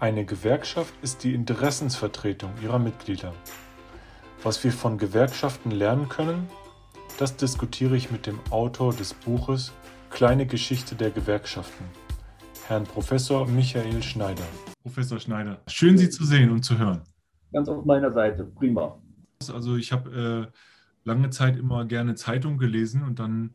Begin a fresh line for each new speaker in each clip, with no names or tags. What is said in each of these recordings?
Eine Gewerkschaft ist die Interessensvertretung ihrer Mitglieder. Was wir von Gewerkschaften lernen können, das diskutiere ich mit dem Autor des Buches Kleine Geschichte der Gewerkschaften, Herrn Professor Michael Schneider.
Professor Schneider, schön Sie zu sehen und zu hören.
Ganz auf meiner Seite, prima.
Also ich habe äh, lange Zeit immer gerne Zeitung gelesen und dann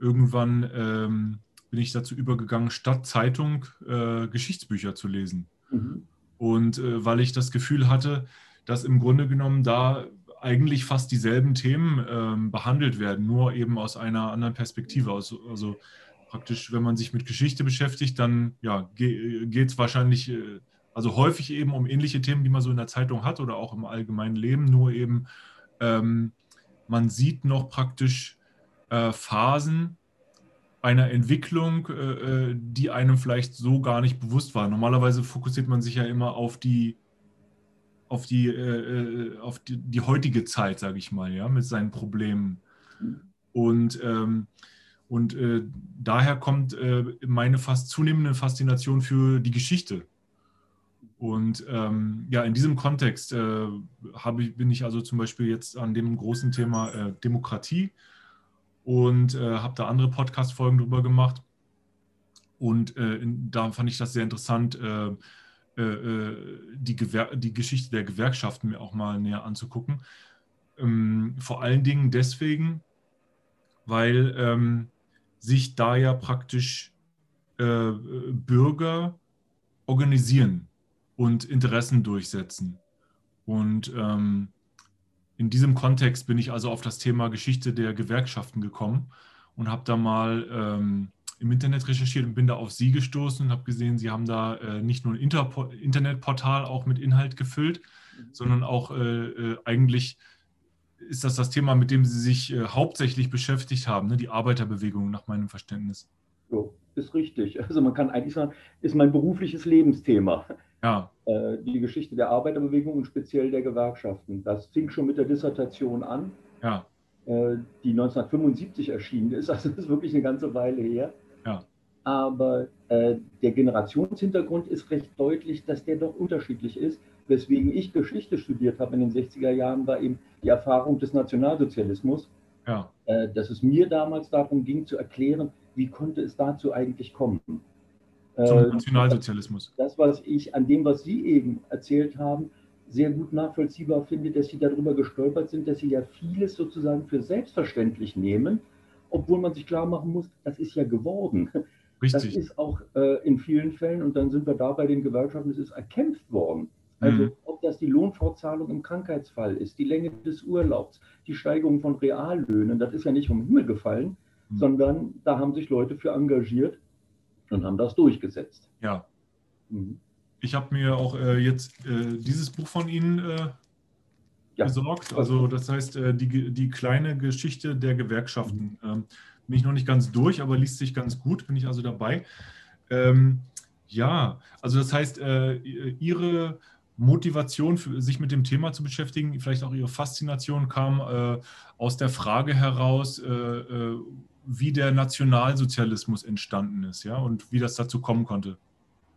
irgendwann ähm, bin ich dazu übergegangen, statt Zeitung äh, Geschichtsbücher zu lesen. Mhm. Und äh, weil ich das Gefühl hatte, dass im Grunde genommen da eigentlich fast dieselben Themen ähm, behandelt werden, nur eben aus einer anderen Perspektive. Also, also, praktisch, wenn man sich mit Geschichte beschäftigt, dann ja, geht es wahrscheinlich, äh, also häufig eben um ähnliche Themen, die man so in der Zeitung hat oder auch im allgemeinen Leben, nur eben ähm, man sieht noch praktisch äh, Phasen, einer Entwicklung, äh, äh, die einem vielleicht so gar nicht bewusst war. Normalerweise fokussiert man sich ja immer auf die auf die, äh, auf die, die heutige Zeit, sage ich mal, ja, mit seinen Problemen. Und, ähm, und äh, daher kommt äh, meine fast zunehmende Faszination für die Geschichte. Und ähm, ja, in diesem Kontext äh, ich, bin ich also zum Beispiel jetzt an dem großen Thema Demokratie und äh, habe da andere Podcast-Folgen drüber gemacht. Und äh, in, da fand ich das sehr interessant, äh, äh, äh die, die, Geschichte der Gewerkschaften mir auch mal näher anzugucken. Ähm, vor allen Dingen deswegen, weil ähm, sich da ja praktisch äh, Bürger organisieren und Interessen durchsetzen. Und ähm, in diesem Kontext bin ich also auf das Thema Geschichte der Gewerkschaften gekommen und habe da mal ähm, im Internet recherchiert und bin da auf Sie gestoßen und habe gesehen, Sie haben da äh, nicht nur ein Interpo Internetportal auch mit Inhalt gefüllt, mhm. sondern auch äh, äh, eigentlich ist das das Thema, mit dem Sie sich äh, hauptsächlich beschäftigt haben, ne? die Arbeiterbewegung nach meinem Verständnis.
So, ist richtig. Also man kann eigentlich sagen, ist mein berufliches Lebensthema. Ja. Äh, die Geschichte der Arbeiterbewegung und speziell der Gewerkschaften. Das fing schon mit der Dissertation an, ja. Äh, die 1975 erschienen ist. Also das ist wirklich eine ganze Weile her. Ja. Aber äh, der Generationshintergrund ist recht deutlich, dass der doch unterschiedlich ist. Weswegen ich Geschichte studiert habe in den 60er Jahren, war eben die Erfahrung des Nationalsozialismus. Ja. Äh, dass es mir damals darum ging zu erklären, wie konnte es dazu eigentlich kommen.
Zum äh, Nationalsozialismus.
Das, was ich an dem, was Sie eben erzählt haben, sehr gut nachvollziehbar finde, dass Sie darüber gestolpert sind, dass Sie ja vieles sozusagen für selbstverständlich nehmen, obwohl man sich klar machen muss, das ist ja geworden. Richtig. Das ist auch äh, in vielen Fällen, und dann sind wir da bei den Gewerkschaften, es ist erkämpft worden. Also mhm. ob das die Lohnfortzahlung im Krankheitsfall ist, die Länge des Urlaubs, die Steigerung von Reallöhnen, das ist ja nicht vom Himmel gefallen, mhm. sondern da haben sich Leute für engagiert und haben das durchgesetzt.
Ja. Mhm. Ich habe mir auch äh, jetzt äh, dieses Buch von Ihnen äh, ja. besorgt. Also das heißt, äh, die, die kleine Geschichte der Gewerkschaften. Mhm. Ähm, bin ich noch nicht ganz durch, aber liest sich ganz gut, bin ich also dabei. Ähm, ja, also das heißt, äh, Ihre Motivation, für, sich mit dem Thema zu beschäftigen, vielleicht auch Ihre Faszination kam äh, aus der Frage heraus, wie der Nationalsozialismus entstanden ist, ja, und wie das dazu kommen konnte.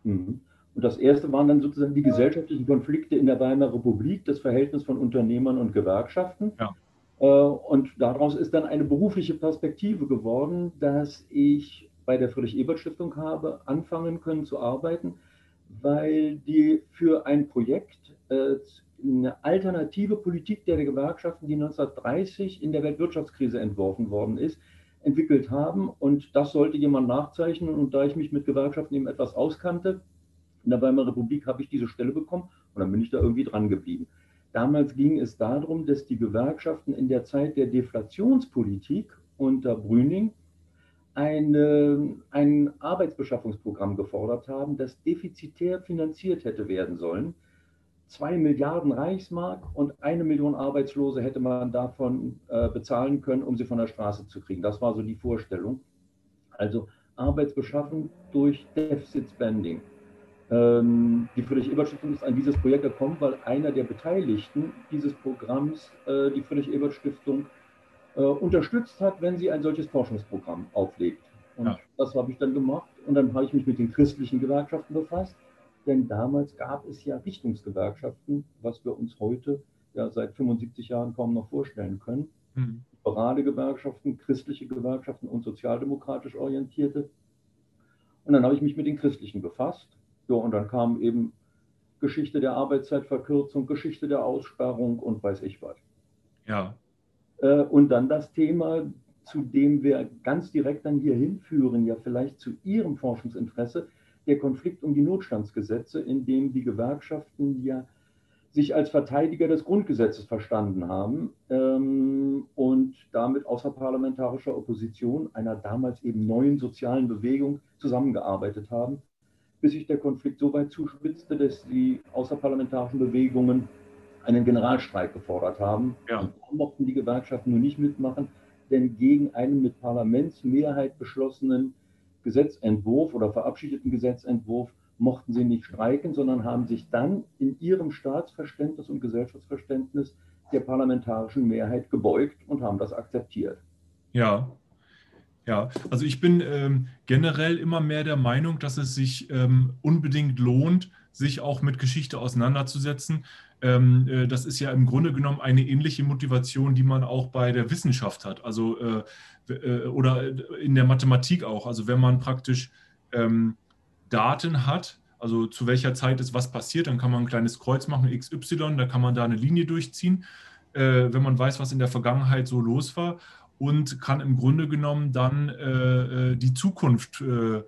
Mhm. Und das erste waren dann sozusagen die gesellschaftlichen Konflikte in der Weimarer Republik, das Verhältnis von Unternehmern und Gewerkschaften. Ja. Äh, und daraus ist dann eine berufliche Perspektive geworden, dass ich bei der Friedrich-Ebert-Stiftung habe anfangen können zu arbeiten, weil die für ein Projekt äh, eine alternative Politik der Gewerkschaften, die 1930 in der Weltwirtschaftskrise entworfen worden ist, entwickelt haben. Und das sollte jemand nachzeichnen. Und da ich mich mit Gewerkschaften eben etwas auskannte, in der Weimarer Republik habe ich diese Stelle bekommen und dann bin ich da irgendwie dran geblieben. Damals ging es darum, dass die Gewerkschaften in der Zeit der Deflationspolitik unter Brüning eine, ein Arbeitsbeschaffungsprogramm gefordert haben, das defizitär finanziert hätte werden sollen zwei Milliarden Reichsmark und eine Million Arbeitslose hätte man davon äh, bezahlen können, um sie von der Straße zu kriegen. Das war so die Vorstellung. Also Arbeitsbeschaffung durch Deficit Spending. Ähm, die Friedrich-Ebert-Stiftung ist an dieses Projekt gekommen, weil einer der Beteiligten dieses Programms äh, die Friedrich-Ebert-Stiftung äh, unterstützt hat, wenn sie ein solches Forschungsprogramm auflegt. Und ja. das habe ich dann gemacht. Und dann habe ich mich mit den christlichen Gewerkschaften befasst denn damals gab es ja Richtungsgewerkschaften, was wir uns heute ja seit 75 Jahren kaum noch vorstellen können. Mhm. Liberale Gewerkschaften, christliche Gewerkschaften und sozialdemokratisch orientierte. Und dann habe ich mich mit den christlichen befasst. Ja, und dann kam eben Geschichte der Arbeitszeitverkürzung, Geschichte der Aussperrung und weiß ich was.
Ja.
Äh, und dann das Thema, zu dem wir ganz direkt dann hier hinführen, ja vielleicht zu Ihrem Forschungsinteresse, der Konflikt um die Notstandsgesetze, in dem die Gewerkschaften ja sich als Verteidiger des Grundgesetzes verstanden haben ähm, und damit außerparlamentarischer Opposition einer damals eben neuen sozialen Bewegung zusammengearbeitet haben bis sich der Konflikt so weit zuspitzte, dass die außerparlamentarischen Bewegungen einen Generalstreik gefordert haben.
Ja.
Und da mochten die Gewerkschaften nur nicht mitmachen, denn gegen einen mit Parlamentsmehrheit beschlossenen Gesetzentwurf oder verabschiedeten Gesetzentwurf mochten sie nicht streiken, sondern haben sich dann in ihrem Staatsverständnis und Gesellschaftsverständnis der parlamentarischen Mehrheit gebeugt und haben das akzeptiert.
Ja, ja, also ich bin ähm, generell immer mehr der Meinung, dass es sich ähm, unbedingt lohnt, sich auch mit Geschichte auseinanderzusetzen. Ähm, äh, das ist ja im Grunde genommen eine ähnliche Motivation, die man auch bei der Wissenschaft hat, also äh, äh, oder in der Mathematik auch. Also wenn man praktisch ähm, Daten hat, also zu welcher Zeit ist was passiert, dann kann man ein kleines Kreuz machen, XY, da kann man da eine Linie durchziehen, wenn man weiß, was in der Vergangenheit so los war und kann im Grunde genommen dann äh, äh, die Zukunft äh,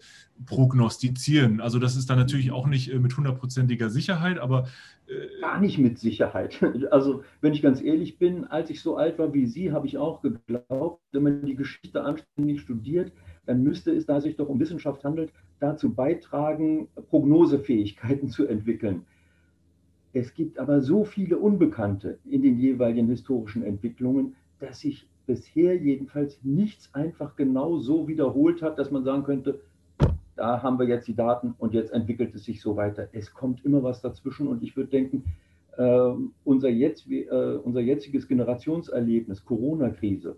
prognostizieren. Also das ist dann natürlich auch nicht äh, mit hundertprozentiger Sicherheit, aber...
Äh, Gar nicht mit Sicherheit. Also wenn ich ganz ehrlich bin, als ich so alt war wie Sie, habe ich auch geglaubt, wenn man die Geschichte anständig studiert, dann müsste es, da es sich doch um Wissenschaft handelt, dazu beitragen, Prognosefähigkeiten zu entwickeln. Es gibt aber so viele Unbekannte in den jeweiligen historischen Entwicklungen, dass ich bisher jedenfalls nichts einfach genau so wiederholt hat, dass man sagen könnte, da haben wir jetzt die Daten und jetzt entwickelt es sich so weiter. Es kommt immer was dazwischen und ich würde denken, äh, unser, jetzt, äh, unser jetziges Generationserlebnis, Corona-Krise,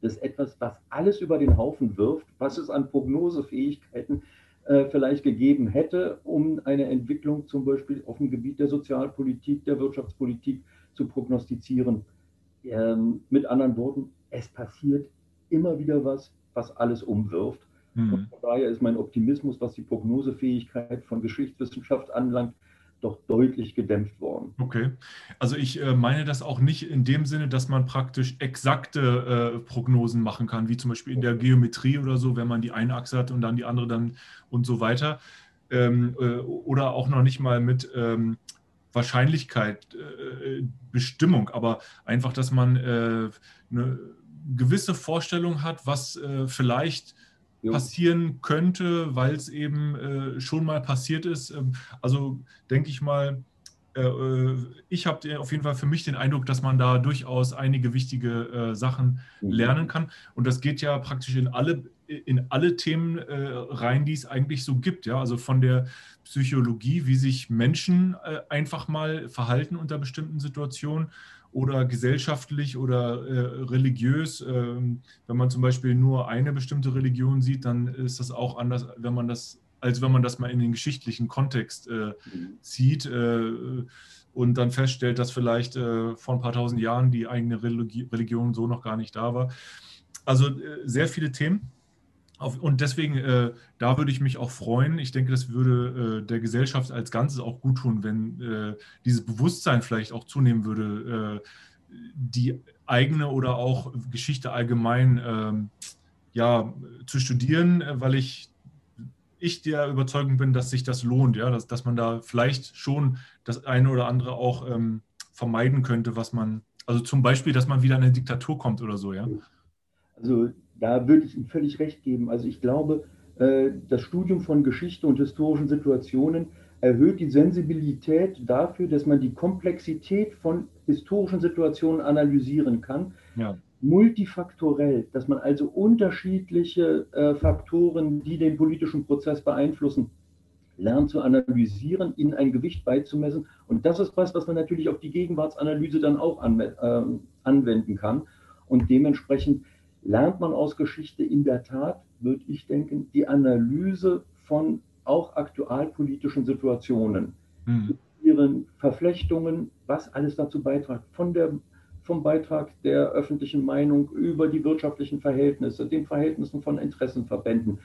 das ist etwas, was alles über den Haufen wirft, was es an Prognosefähigkeiten äh, vielleicht gegeben hätte, um eine Entwicklung zum Beispiel auf dem Gebiet der Sozialpolitik, der Wirtschaftspolitik zu prognostizieren. Ähm, mit anderen Worten, es passiert immer wieder was, was alles umwirft. Mhm. Und von daher ist mein Optimismus, was die Prognosefähigkeit von Geschichtswissenschaft anlangt, doch deutlich gedämpft worden.
Okay. Also ich äh, meine das auch nicht in dem Sinne, dass man praktisch exakte äh, Prognosen machen kann, wie zum Beispiel in der Geometrie oder so, wenn man die eine Achse hat und dann die andere dann und so weiter. Ähm, äh, oder auch noch nicht mal mit ähm, Wahrscheinlichkeit, äh, Bestimmung, aber einfach, dass man äh, eine gewisse Vorstellung hat, was äh, vielleicht jo. passieren könnte, weil es eben äh, schon mal passiert ist. Ähm, also denke ich mal, äh, äh, ich habe auf jeden Fall für mich den Eindruck, dass man da durchaus einige wichtige Sachen mhm. lernen kann. Und das geht ja praktisch in alle in alle Themen äh, rein, die es eigentlich so gibt. Ja? Also von der Psychologie, wie sich Menschen äh, einfach mal verhalten unter bestimmten Situationen oder gesellschaftlich oder äh, religiös. Ähm, wenn man zum Beispiel nur eine bestimmte Religion sieht, dann ist das auch anders, wenn man das, als wenn man das mal in den geschichtlichen Kontext äh, zieht äh, und dann feststellt, dass vielleicht äh, vor ein paar tausend Jahren die eigene Religi Religion so noch gar nicht da war. Also sehr viele Themen. Auf, und deswegen, äh, da würde ich mich auch freuen. Ich denke, das würde äh, der Gesellschaft als Ganzes auch gut tun, wenn äh, dieses Bewusstsein vielleicht auch zunehmen würde, äh, die eigene oder auch Geschichte allgemein ähm, ja, zu studieren, weil ich, ich der Überzeugung bin, dass sich das lohnt, ja, dass, dass man da vielleicht schon das eine oder andere auch ähm, vermeiden könnte, was man, also zum Beispiel, dass man wieder in eine Diktatur kommt oder so, ja.
Also da würde ich Ihnen völlig recht geben. Also ich glaube, äh, das Studium von Geschichte und historischen Situationen erhöht die Sensibilität dafür, dass man die Komplexität von historischen Situationen analysieren kann. Ja. Multifaktorell, dass man also unterschiedliche äh, Faktoren, die den politischen Prozess beeinflussen, lernt zu analysieren, ihnen ein Gewicht beizumessen. Und das ist was, was man natürlich auf die Gegenwartsanalyse dann auch äh, anwenden kann. Und dementsprechend lernt man aus Geschichte in der Tat, würde ich denken, die Analyse von auch aktualpolitischen Situationen, mhm. ihren Verflechtungen, was alles dazu beiträgt, von der, vom Beitrag der öffentlichen Meinung über die wirtschaftlichen Verhältnisse, den Verhältnissen von Interessenverbänden,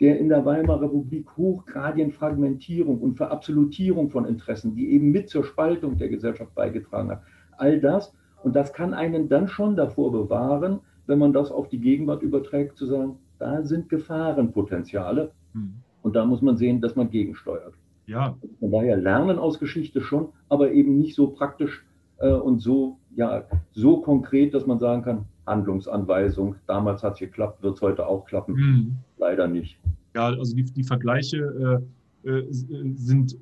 der in der Weimarer Republik hochgradigen Fragmentierung und Verabsolutierung von Interessen, die eben mit zur Spaltung der Gesellschaft beigetragen hat. All das, und das kann einen dann schon davor bewahren, wenn man das auf die Gegenwart überträgt, zu sagen, da sind Gefahrenpotenziale. Mhm. Und da muss man sehen, dass man gegensteuert. Ja. Von daher lernen aus Geschichte schon, aber eben nicht so praktisch äh, und so, ja, so konkret, dass man sagen kann, Handlungsanweisung, damals hat es geklappt, wird es heute auch klappen. Mhm. Leider nicht.
Ja, also die, die Vergleiche äh, äh, sind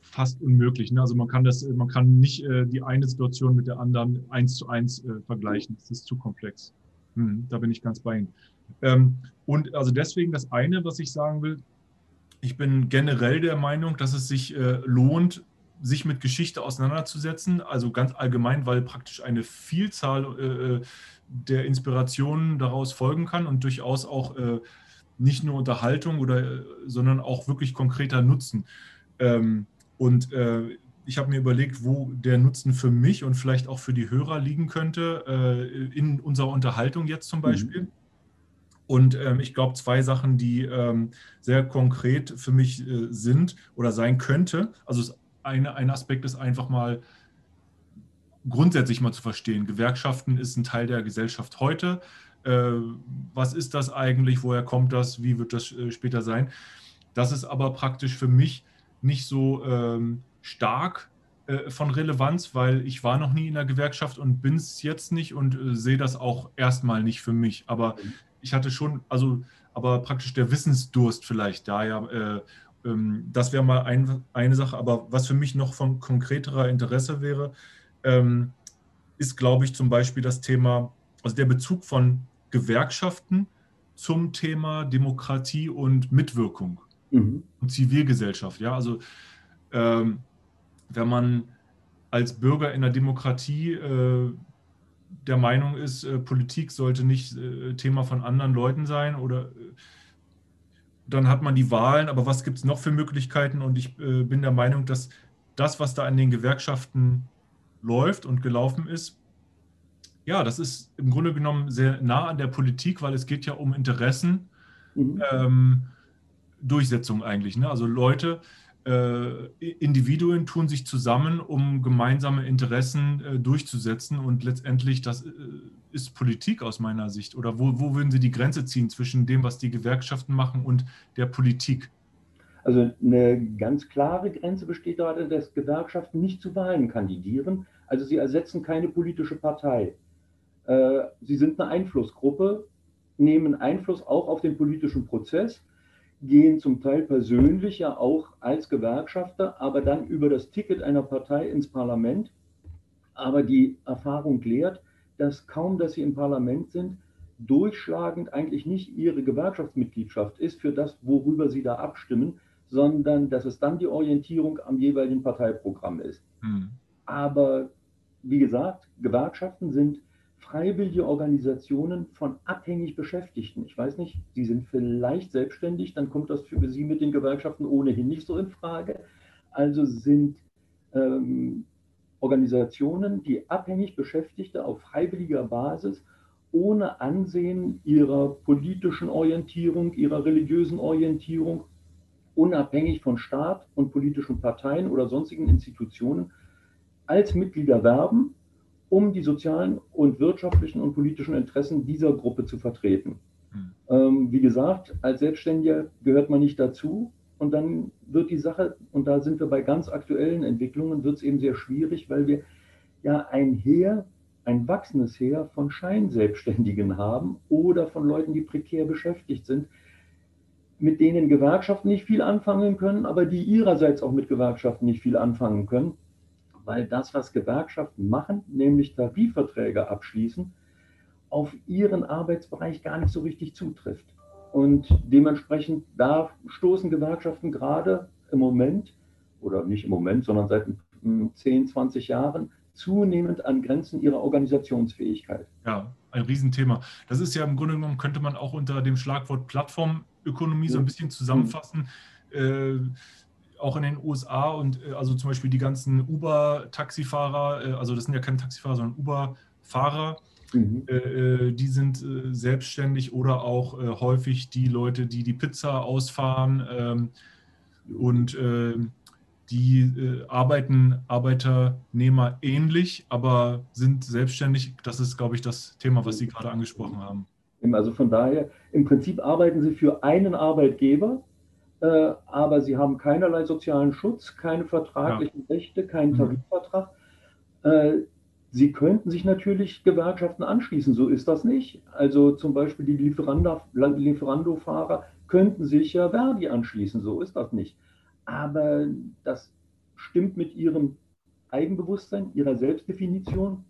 fast unmöglich. Ne? Also man kann das, man kann nicht äh, die eine Situation mit der anderen eins zu eins äh, vergleichen. Das ist zu komplex. Hm, da bin ich ganz bei Ihnen. Ähm, und also deswegen das eine, was ich sagen will, ich bin generell der Meinung, dass es sich äh, lohnt, sich mit Geschichte auseinanderzusetzen. Also ganz allgemein, weil praktisch eine Vielzahl äh, der Inspirationen daraus folgen kann und durchaus auch äh, nicht nur Unterhaltung oder, äh, sondern auch wirklich konkreter Nutzen. Ähm, und äh, ich habe mir überlegt, wo der Nutzen für mich und vielleicht auch für die Hörer liegen könnte, äh, in unserer Unterhaltung jetzt zum mhm. Beispiel. Mhm. Und ähm, ich glaube, zwei Sachen, die ähm, sehr konkret für mich äh, sind oder sein könnte. Also eine, ein Aspekt ist einfach mal grundsätzlich mal zu verstehen. Gewerkschaften ist ein Teil der Gesellschaft heute. Äh, was ist das eigentlich? Woher kommt das? Wie wird das äh, später sein? Das ist aber praktisch für mich nicht so ähm, stark äh, von Relevanz, weil ich war noch nie in der Gewerkschaft und bin es jetzt nicht und äh, sehe das auch erstmal nicht für mich. Aber ich hatte schon, also, aber praktisch der Wissensdurst vielleicht da, ja. Äh, ähm, das wäre mal ein, eine Sache. Aber was für mich noch von konkreterer Interesse wäre, ähm, ist, glaube ich, zum Beispiel das Thema, also der Bezug von Gewerkschaften zum Thema Demokratie und Mitwirkung mhm. und Zivilgesellschaft. Ja, also ähm, wenn man als Bürger in der Demokratie äh, der Meinung ist, äh, Politik sollte nicht äh, Thema von anderen Leuten sein oder äh, dann hat man die Wahlen, aber was gibt es noch für Möglichkeiten? Und ich äh, bin der Meinung, dass das, was da in den Gewerkschaften läuft und gelaufen ist, ja, das ist im Grunde genommen sehr nah an der Politik, weil es geht ja um Interessen, mhm. ähm, Durchsetzung eigentlich. Ne? Also Leute, äh, Individuen tun sich zusammen, um gemeinsame Interessen äh, durchzusetzen und letztendlich das äh, ist Politik aus meiner Sicht. Oder wo, wo würden Sie die Grenze ziehen zwischen dem, was die Gewerkschaften machen und der Politik?
Also eine ganz klare Grenze besteht darin, dass Gewerkschaften nicht zu Wahlen kandidieren. Also sie ersetzen keine politische Partei. Äh, sie sind eine Einflussgruppe, nehmen Einfluss auch auf den politischen Prozess, gehen zum Teil persönlich ja auch als Gewerkschafter, aber dann über das Ticket einer Partei ins Parlament. Aber die Erfahrung lehrt, dass kaum, dass sie im Parlament sind, durchschlagend eigentlich nicht ihre Gewerkschaftsmitgliedschaft ist für das, worüber sie da abstimmen, sondern dass es dann die Orientierung am jeweiligen Parteiprogramm ist. Hm. Aber wie gesagt, Gewerkschaften sind freiwillige Organisationen von abhängig Beschäftigten. Ich weiß nicht, Sie sind vielleicht selbstständig, dann kommt das für Sie mit den Gewerkschaften ohnehin nicht so in Frage. Also sind ähm, Organisationen, die abhängig Beschäftigte auf freiwilliger Basis ohne Ansehen ihrer politischen Orientierung, ihrer religiösen Orientierung, unabhängig von Staat und politischen Parteien oder sonstigen Institutionen als Mitglieder werben um die sozialen und wirtschaftlichen und politischen Interessen dieser Gruppe zu vertreten. Mhm. Ähm, wie gesagt, als Selbstständiger gehört man nicht dazu. Und dann wird die Sache, und da sind wir bei ganz aktuellen Entwicklungen, wird es eben sehr schwierig, weil wir ja ein Heer, ein wachsendes Heer von Scheinselbstständigen haben oder von Leuten, die prekär beschäftigt sind, mit denen Gewerkschaften nicht viel anfangen können, aber die ihrerseits auch mit Gewerkschaften nicht viel anfangen können weil das, was Gewerkschaften machen, nämlich Tarifverträge abschließen, auf ihren Arbeitsbereich gar nicht so richtig zutrifft. Und dementsprechend, da stoßen Gewerkschaften gerade im Moment, oder nicht im Moment, sondern seit 10, 20 Jahren, zunehmend an Grenzen ihrer Organisationsfähigkeit.
Ja, ein Riesenthema. Das ist ja im Grunde genommen, könnte man auch unter dem Schlagwort Plattformökonomie so ein bisschen zusammenfassen. äh, auch in den USA und äh, also zum Beispiel die ganzen Uber-Taxifahrer, äh, also das sind ja keine Taxifahrer, sondern Uber-Fahrer, mhm. Äh, äh, die sind äh, selbstständig oder auch häufig die Leute, die die Pizza ausfahren ähm, und ähm, die arbeiten Arbeiternehmer ähnlich, aber sind selbstständig. Das ist, glaube ich, das Thema, was Sie gerade angesprochen haben.
Also von daher, im Prinzip arbeiten Sie für einen Arbeitgeber, äh, aber sie haben keinerlei sozialen Schutz, keine vertraglichen ja. Rechte, keinen mhm. Tarifvertrag. Äh, sie könnten sich natürlich Gewerkschaften anschließen, so ist das nicht. Also zum Beispiel die Lieferando-Fahrer könnten sich ja Verdi anschließen, so ist das nicht. Aber das stimmt mit ihrem Eigenbewusstsein, ihrer Selbstdefinition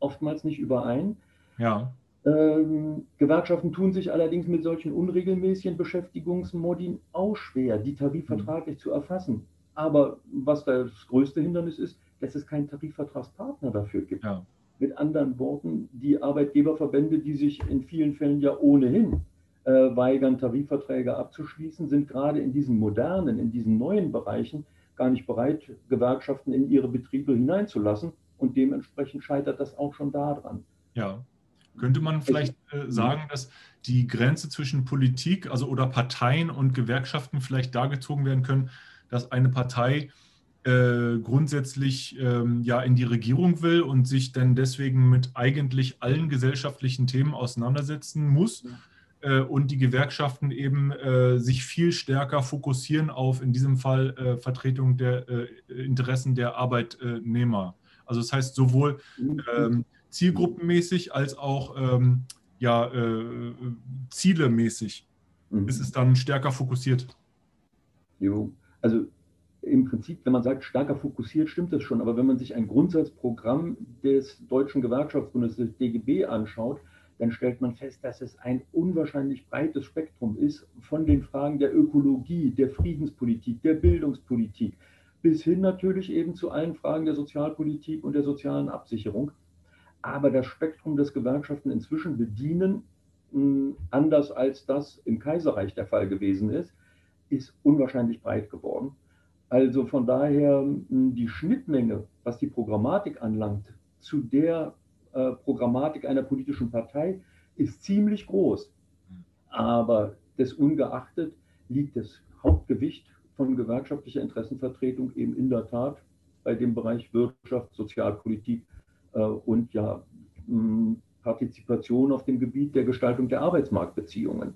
oftmals nicht überein.
Ja.
Ähm, Gewerkschaften tun sich allerdings mit solchen unregelmäßigen Beschäftigungsmodi auch schwer, die tarifvertraglich mhm. zu erfassen. Aber was das größte Hindernis ist, dass es keinen Tarifvertragspartner dafür gibt. Ja. Mit anderen Worten, die Arbeitgeberverbände, die sich in vielen Fällen ja ohnehin äh, weigern, Tarifverträge abzuschließen, sind gerade in diesen modernen, in diesen neuen Bereichen gar nicht bereit, Gewerkschaften in ihre Betriebe hineinzulassen. Und dementsprechend scheitert das auch schon daran.
Ja, könnte man vielleicht äh, sagen, dass die Grenze zwischen Politik, also oder Parteien und Gewerkschaften vielleicht da gezogen werden können, dass eine Partei äh, grundsätzlich ähm, ja in die Regierung will und sich dann deswegen mit eigentlich allen gesellschaftlichen Themen auseinandersetzen muss äh, und die Gewerkschaften eben äh, sich viel stärker fokussieren auf in diesem Fall äh, Vertretung der äh, Interessen der Arbeitnehmer. Also das heißt sowohl mhm. ähm, zielgruppenmäßig als auch ähm, ja, äh, zielemäßig mhm. ist es dann stärker fokussiert.
Jo, also im Prinzip, wenn man sagt, stärker fokussiert, stimmt das schon. Aber wenn man sich ein Grundsatzprogramm des Deutschen Gewerkschaftsbundes, des DGB, anschaut, dann stellt man fest, dass es ein unwahrscheinlich breites Spektrum ist von den Fragen der Ökologie, der Friedenspolitik, der Bildungspolitik, bis hin natürlich eben zu allen Fragen der Sozialpolitik und der sozialen Absicherung aber das Spektrum des Gewerkschaften inzwischen bedienen, anders als das im Kaiserreich der Fall gewesen ist, ist unwahrscheinlich breit geworden. Also von daher die Schnittmenge, was die Programmatik anlangt, zu der äh, Programmatik einer politischen Partei, ist ziemlich groß. Aber des ungeachtet liegt das Hauptgewicht von gewerkschaftlicher Interessenvertretung eben in der Tat bei dem Bereich Wirtschaft, Sozialpolitik und ja Partizipation auf dem Gebiet der Gestaltung der Arbeitsmarktbeziehungen.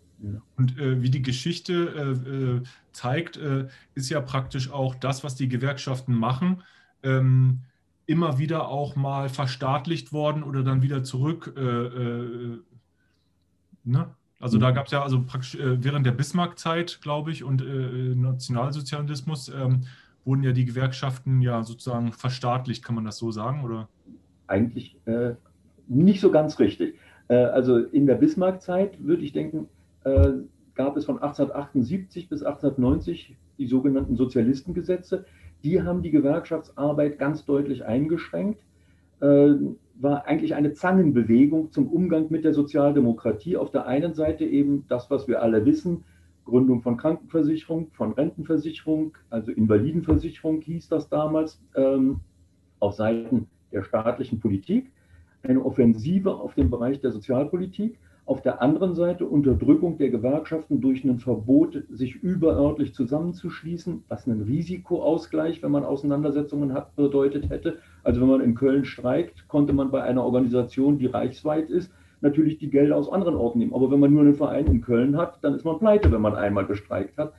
Und äh, wie die Geschichte äh, äh, zeigt, äh, ist ja praktisch auch das, was die Gewerkschaften machen, ähm, immer wieder auch mal verstaatlicht worden oder dann wieder zurück. Äh, äh, ne? Also da mhm. gab es ja also praktisch während der Bismarck-Zeit, glaube ich, und Nationalsozialismus ähm, wurden ja die Gewerkschaften ja sozusagen verstaatlicht, kann man das so sagen, oder?
Eigentlich äh, nicht so ganz richtig. Äh, also in der Bismarck-Zeit, würde ich denken, äh, gab es von 1878 bis 1890 die sogenannten Sozialistengesetze. Die haben die Gewerkschaftsarbeit ganz deutlich eingeschränkt. Äh, war eigentlich eine Zangenbewegung zum Umgang mit der Sozialdemokratie. Auf der einen Seite eben das, was wir alle wissen, Gründung von Krankenversicherung, von Rentenversicherung, also Invalidenversicherung hieß das damals, ähm, auf Seiten der staatlichen Politik, eine Offensive auf den Bereich der Sozialpolitik, auf der anderen Seite Unterdrückung der Gewerkschaften durch ein Verbot, sich überörtlich zusammenzuschließen, was einen Risikoausgleich, wenn man Auseinandersetzungen hat, bedeutet hätte. Also wenn man in Köln streikt, konnte man bei einer Organisation, die reichsweit ist, natürlich die Gelder aus anderen Orten nehmen. Aber wenn man nur einen Verein in Köln hat, dann ist man pleite, wenn man einmal gestreikt hat.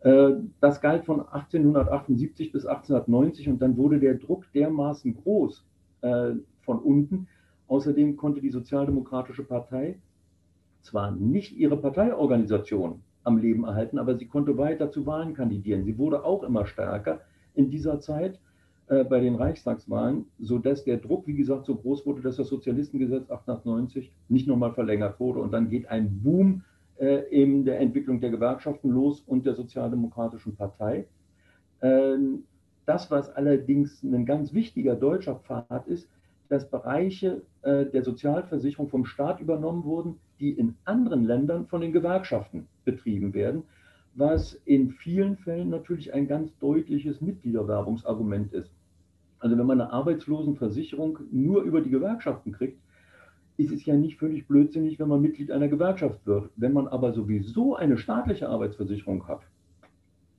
Äh, das galt von 1878 bis 1890 und dann wurde der Druck dermaßen groß äh, von unten. Außerdem konnte die Sozialdemokratische Partei zwar nicht ihre Parteiorganisation am Leben erhalten, aber sie konnte weiter zu Wahlen kandidieren. Sie wurde auch immer stärker in dieser Zeit äh, bei den Reichstagswahlen, sodass der Druck, wie gesagt, so groß wurde, dass das Sozialistengesetz 1890 nicht nochmal verlängert wurde. Und dann geht ein Boom äh, in der Entwicklung der Gewerkschaften los und der Sozialdemokratischen Partei. Ähm, das, was allerdings ein ganz wichtiger deutscher Pfad ist, dass Bereiche äh, der Sozialversicherung vom Staat übernommen wurden, die in anderen Ländern von den Gewerkschaften betrieben werden. was in vielen Fällen natürlich ein ganz deutliches Mitgliederwerbungsargument ist. Also wenn man eine Arbeitslosenversicherung nur über die Gewerkschaften kriegt, ist es ja nicht völlig blödsinnig, wenn man Mitglied einer Gewerkschaft wird. Wenn man aber sowieso eine staatliche Arbeitsversicherung hat,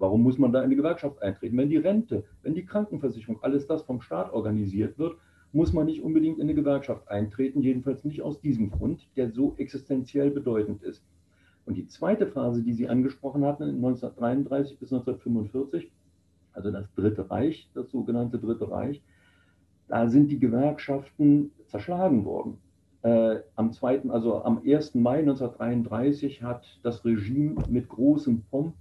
warum muss man da in die Gewerkschaft eintreten? Wenn die Rente, wenn die Krankenversicherung, alles das vom Staat organisiert wird, muss man nicht unbedingt in eine Gewerkschaft eintreten, jedenfalls nicht aus diesem Grund, der so existenziell bedeutend ist. Und die zweite Phase, die Sie angesprochen hatten, 1933 bis 1945, also das Dritte Reich, das sogenannte Dritte Reich, da sind die Gewerkschaften zerschlagen worden. Äh, am 2., also am 1. Mai 1933 hat das Regime mit großem Pomp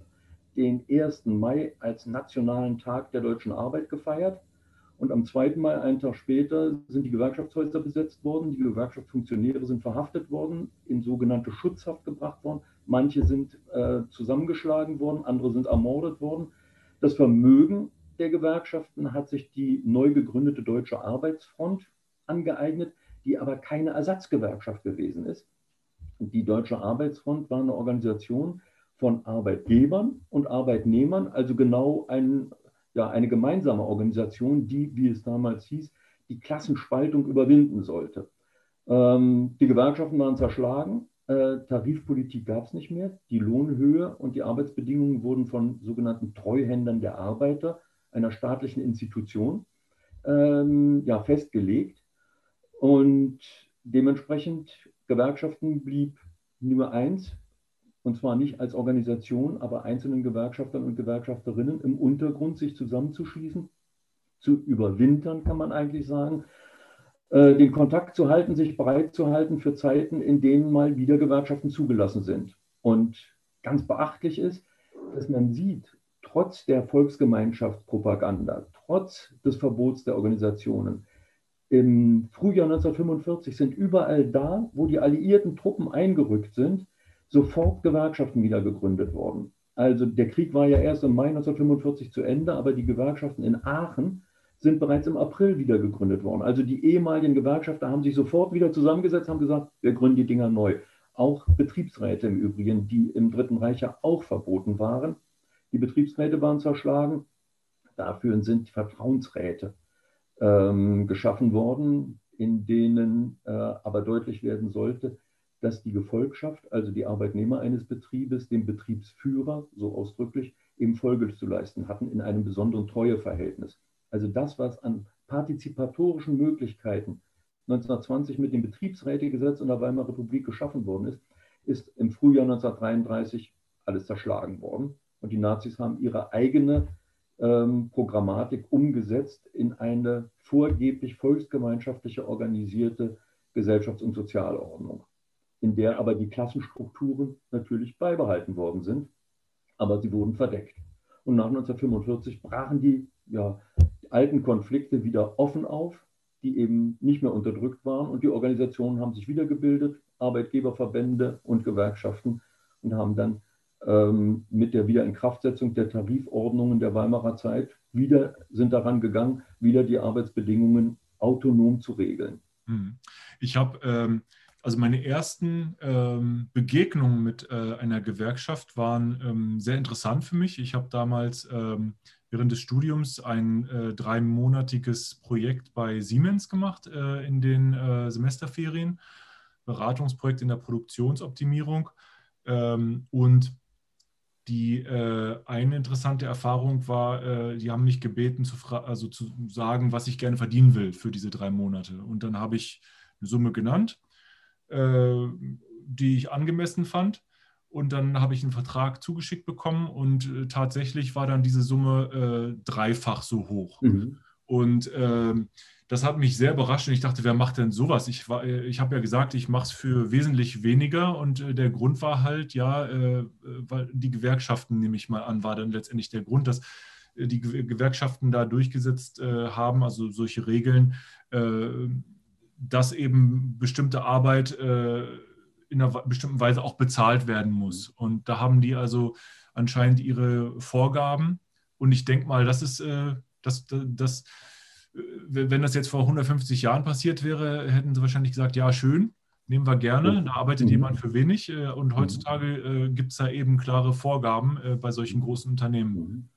den 1. Mai als nationalen Tag der deutschen Arbeit gefeiert. Und am 2. Mai, einen Tag später, sind die Gewerkschaftshäuser besetzt worden. Die Gewerkschaftsfunktionäre sind verhaftet worden, in sogenannte Schutzhaft gebracht worden. Manche sind äh, zusammengeschlagen worden, andere sind ermordet worden. Das Vermögen der Gewerkschaften hat sich die neu gegründete Deutsche Arbeitsfront angeeignet die aber keine Ersatzgewerkschaft gewesen ist. Die Deutsche Arbeitsfront war eine Organisation von Arbeitgebern und Arbeitnehmern, also genau ein, ja, eine gemeinsame Organisation, die, wie es damals hieß, die Klassenspaltung überwinden sollte. Ähm, die Gewerkschaften waren zerschlagen, äh, Tarifpolitik gab es nicht mehr, die Lohnhöhe und die Arbeitsbedingungen wurden von sogenannten Treuhändern der Arbeiter, einer staatlichen Institution, ähm, ja, festgelegt. Und dementsprechend, Gewerkschaften blieb Nummer eins, und zwar nicht als Organisation, aber einzelnen Gewerkschaftern und Gewerkschafterinnen im Untergrund sich zusammenzuschließen, zu überwintern, kann man eigentlich sagen, äh, den Kontakt zu halten, sich bereit zu halten für Zeiten, in denen mal wieder Gewerkschaften zugelassen sind. Und ganz beachtlich ist, dass man sieht, trotz der Volksgemeinschaftspropaganda, trotz des Verbots der Organisationen, im Frühjahr 1945 sind überall da, wo die alliierten Truppen eingerückt sind, sofort Gewerkschaften wieder gegründet worden. Also der Krieg war ja erst im Mai 1945 zu Ende, aber die Gewerkschaften in Aachen sind bereits im April wieder gegründet worden. Also die ehemaligen Gewerkschafter haben sich sofort wieder zusammengesetzt, haben gesagt, wir gründen die Dinger neu. Auch Betriebsräte im Übrigen, die im Dritten Reich ja auch verboten waren. Die Betriebsräte waren zerschlagen. Dafür sind Vertrauensräte ähm, geschaffen worden, in denen äh, aber deutlich werden sollte, dass die Gefolgschaft, also die Arbeitnehmer eines Betriebes, dem Betriebsführer, so ausdrücklich, eben Folge zu leisten hatten in einem besonderen Treueverhältnis. Also das, was an partizipatorischen Möglichkeiten 1920 mit dem Betriebsrätegesetz in der Weimarer Republik geschaffen worden ist, ist im Frühjahr 1933 alles zerschlagen worden. Und die Nazis haben ihre eigene ähm, Programmatik umgesetzt in eine vorgeblich volksgemeinschaftliche organisierte Gesellschafts- und Sozialordnung, in der aber die Klassenstrukturen natürlich beibehalten worden sind, aber sie wurden verdeckt. Und nach 1945 brachen die, ja, die alten Konflikte wieder offen auf, die eben nicht mehr unterdrückt waren und die Organisationen haben sich wiedergebildet, Arbeitgeberverbände und Gewerkschaften und haben dann ähm, mit der Wiederinkraftsetzung der Tarifordnungen der Weimarer Zeit wieder sind daran gegangen, wieder die Arbeitsbedingungen autonom zu regeln.
Hm. Ich habe ähm, also meine ersten ähm, Begegnungen mit äh, einer Gewerkschaft waren ähm, sehr interessant für mich. Ich habe damals ähm, während des Studiums ein äh, dreimonatiges Projekt bei Siemens gemacht äh, in den äh, Semesterferien, Beratungsprojekt in der Produktionsoptimierung. Ähm, und die äh, eine interessante Erfahrung war, äh, die haben mich gebeten, zu, also zu sagen, was ich gerne verdienen will für diese drei Monate. Und dann habe ich eine Summe genannt, die ich angemessen fand. Und dann habe ich einen Vertrag zugeschickt bekommen und äh, tatsächlich war dann diese Summe äh, dreifach so hoch. Mhm. Und ähm, das hat mich sehr überrascht und ich dachte, wer macht denn sowas? Ich, ich habe ja gesagt, ich mache es für wesentlich weniger und äh, der Grund war halt, ja, äh, weil die Gewerkschaften, nehme ich mal an, war dann letztendlich der Grund, dass äh, die Gewerkschaften da durchgesetzt haben, also solche Regeln, dass eben bestimmte Arbeit in einer bestimmten Weise auch bezahlt werden muss. Und da haben die also anscheinend ihre Vorgaben. Und ich denke mal, das ist das, das, das wenn das jetzt vor 150 Jahren passiert wäre, hätten sie wahrscheinlich gesagt, ja, schön. nehmen wir gerne. Da arbeitet mhm. jemand für wenig äh, und mhm. heutzutage äh, gibt es da eben klare Vorgaben äh, bei solchen großen Unternehmen.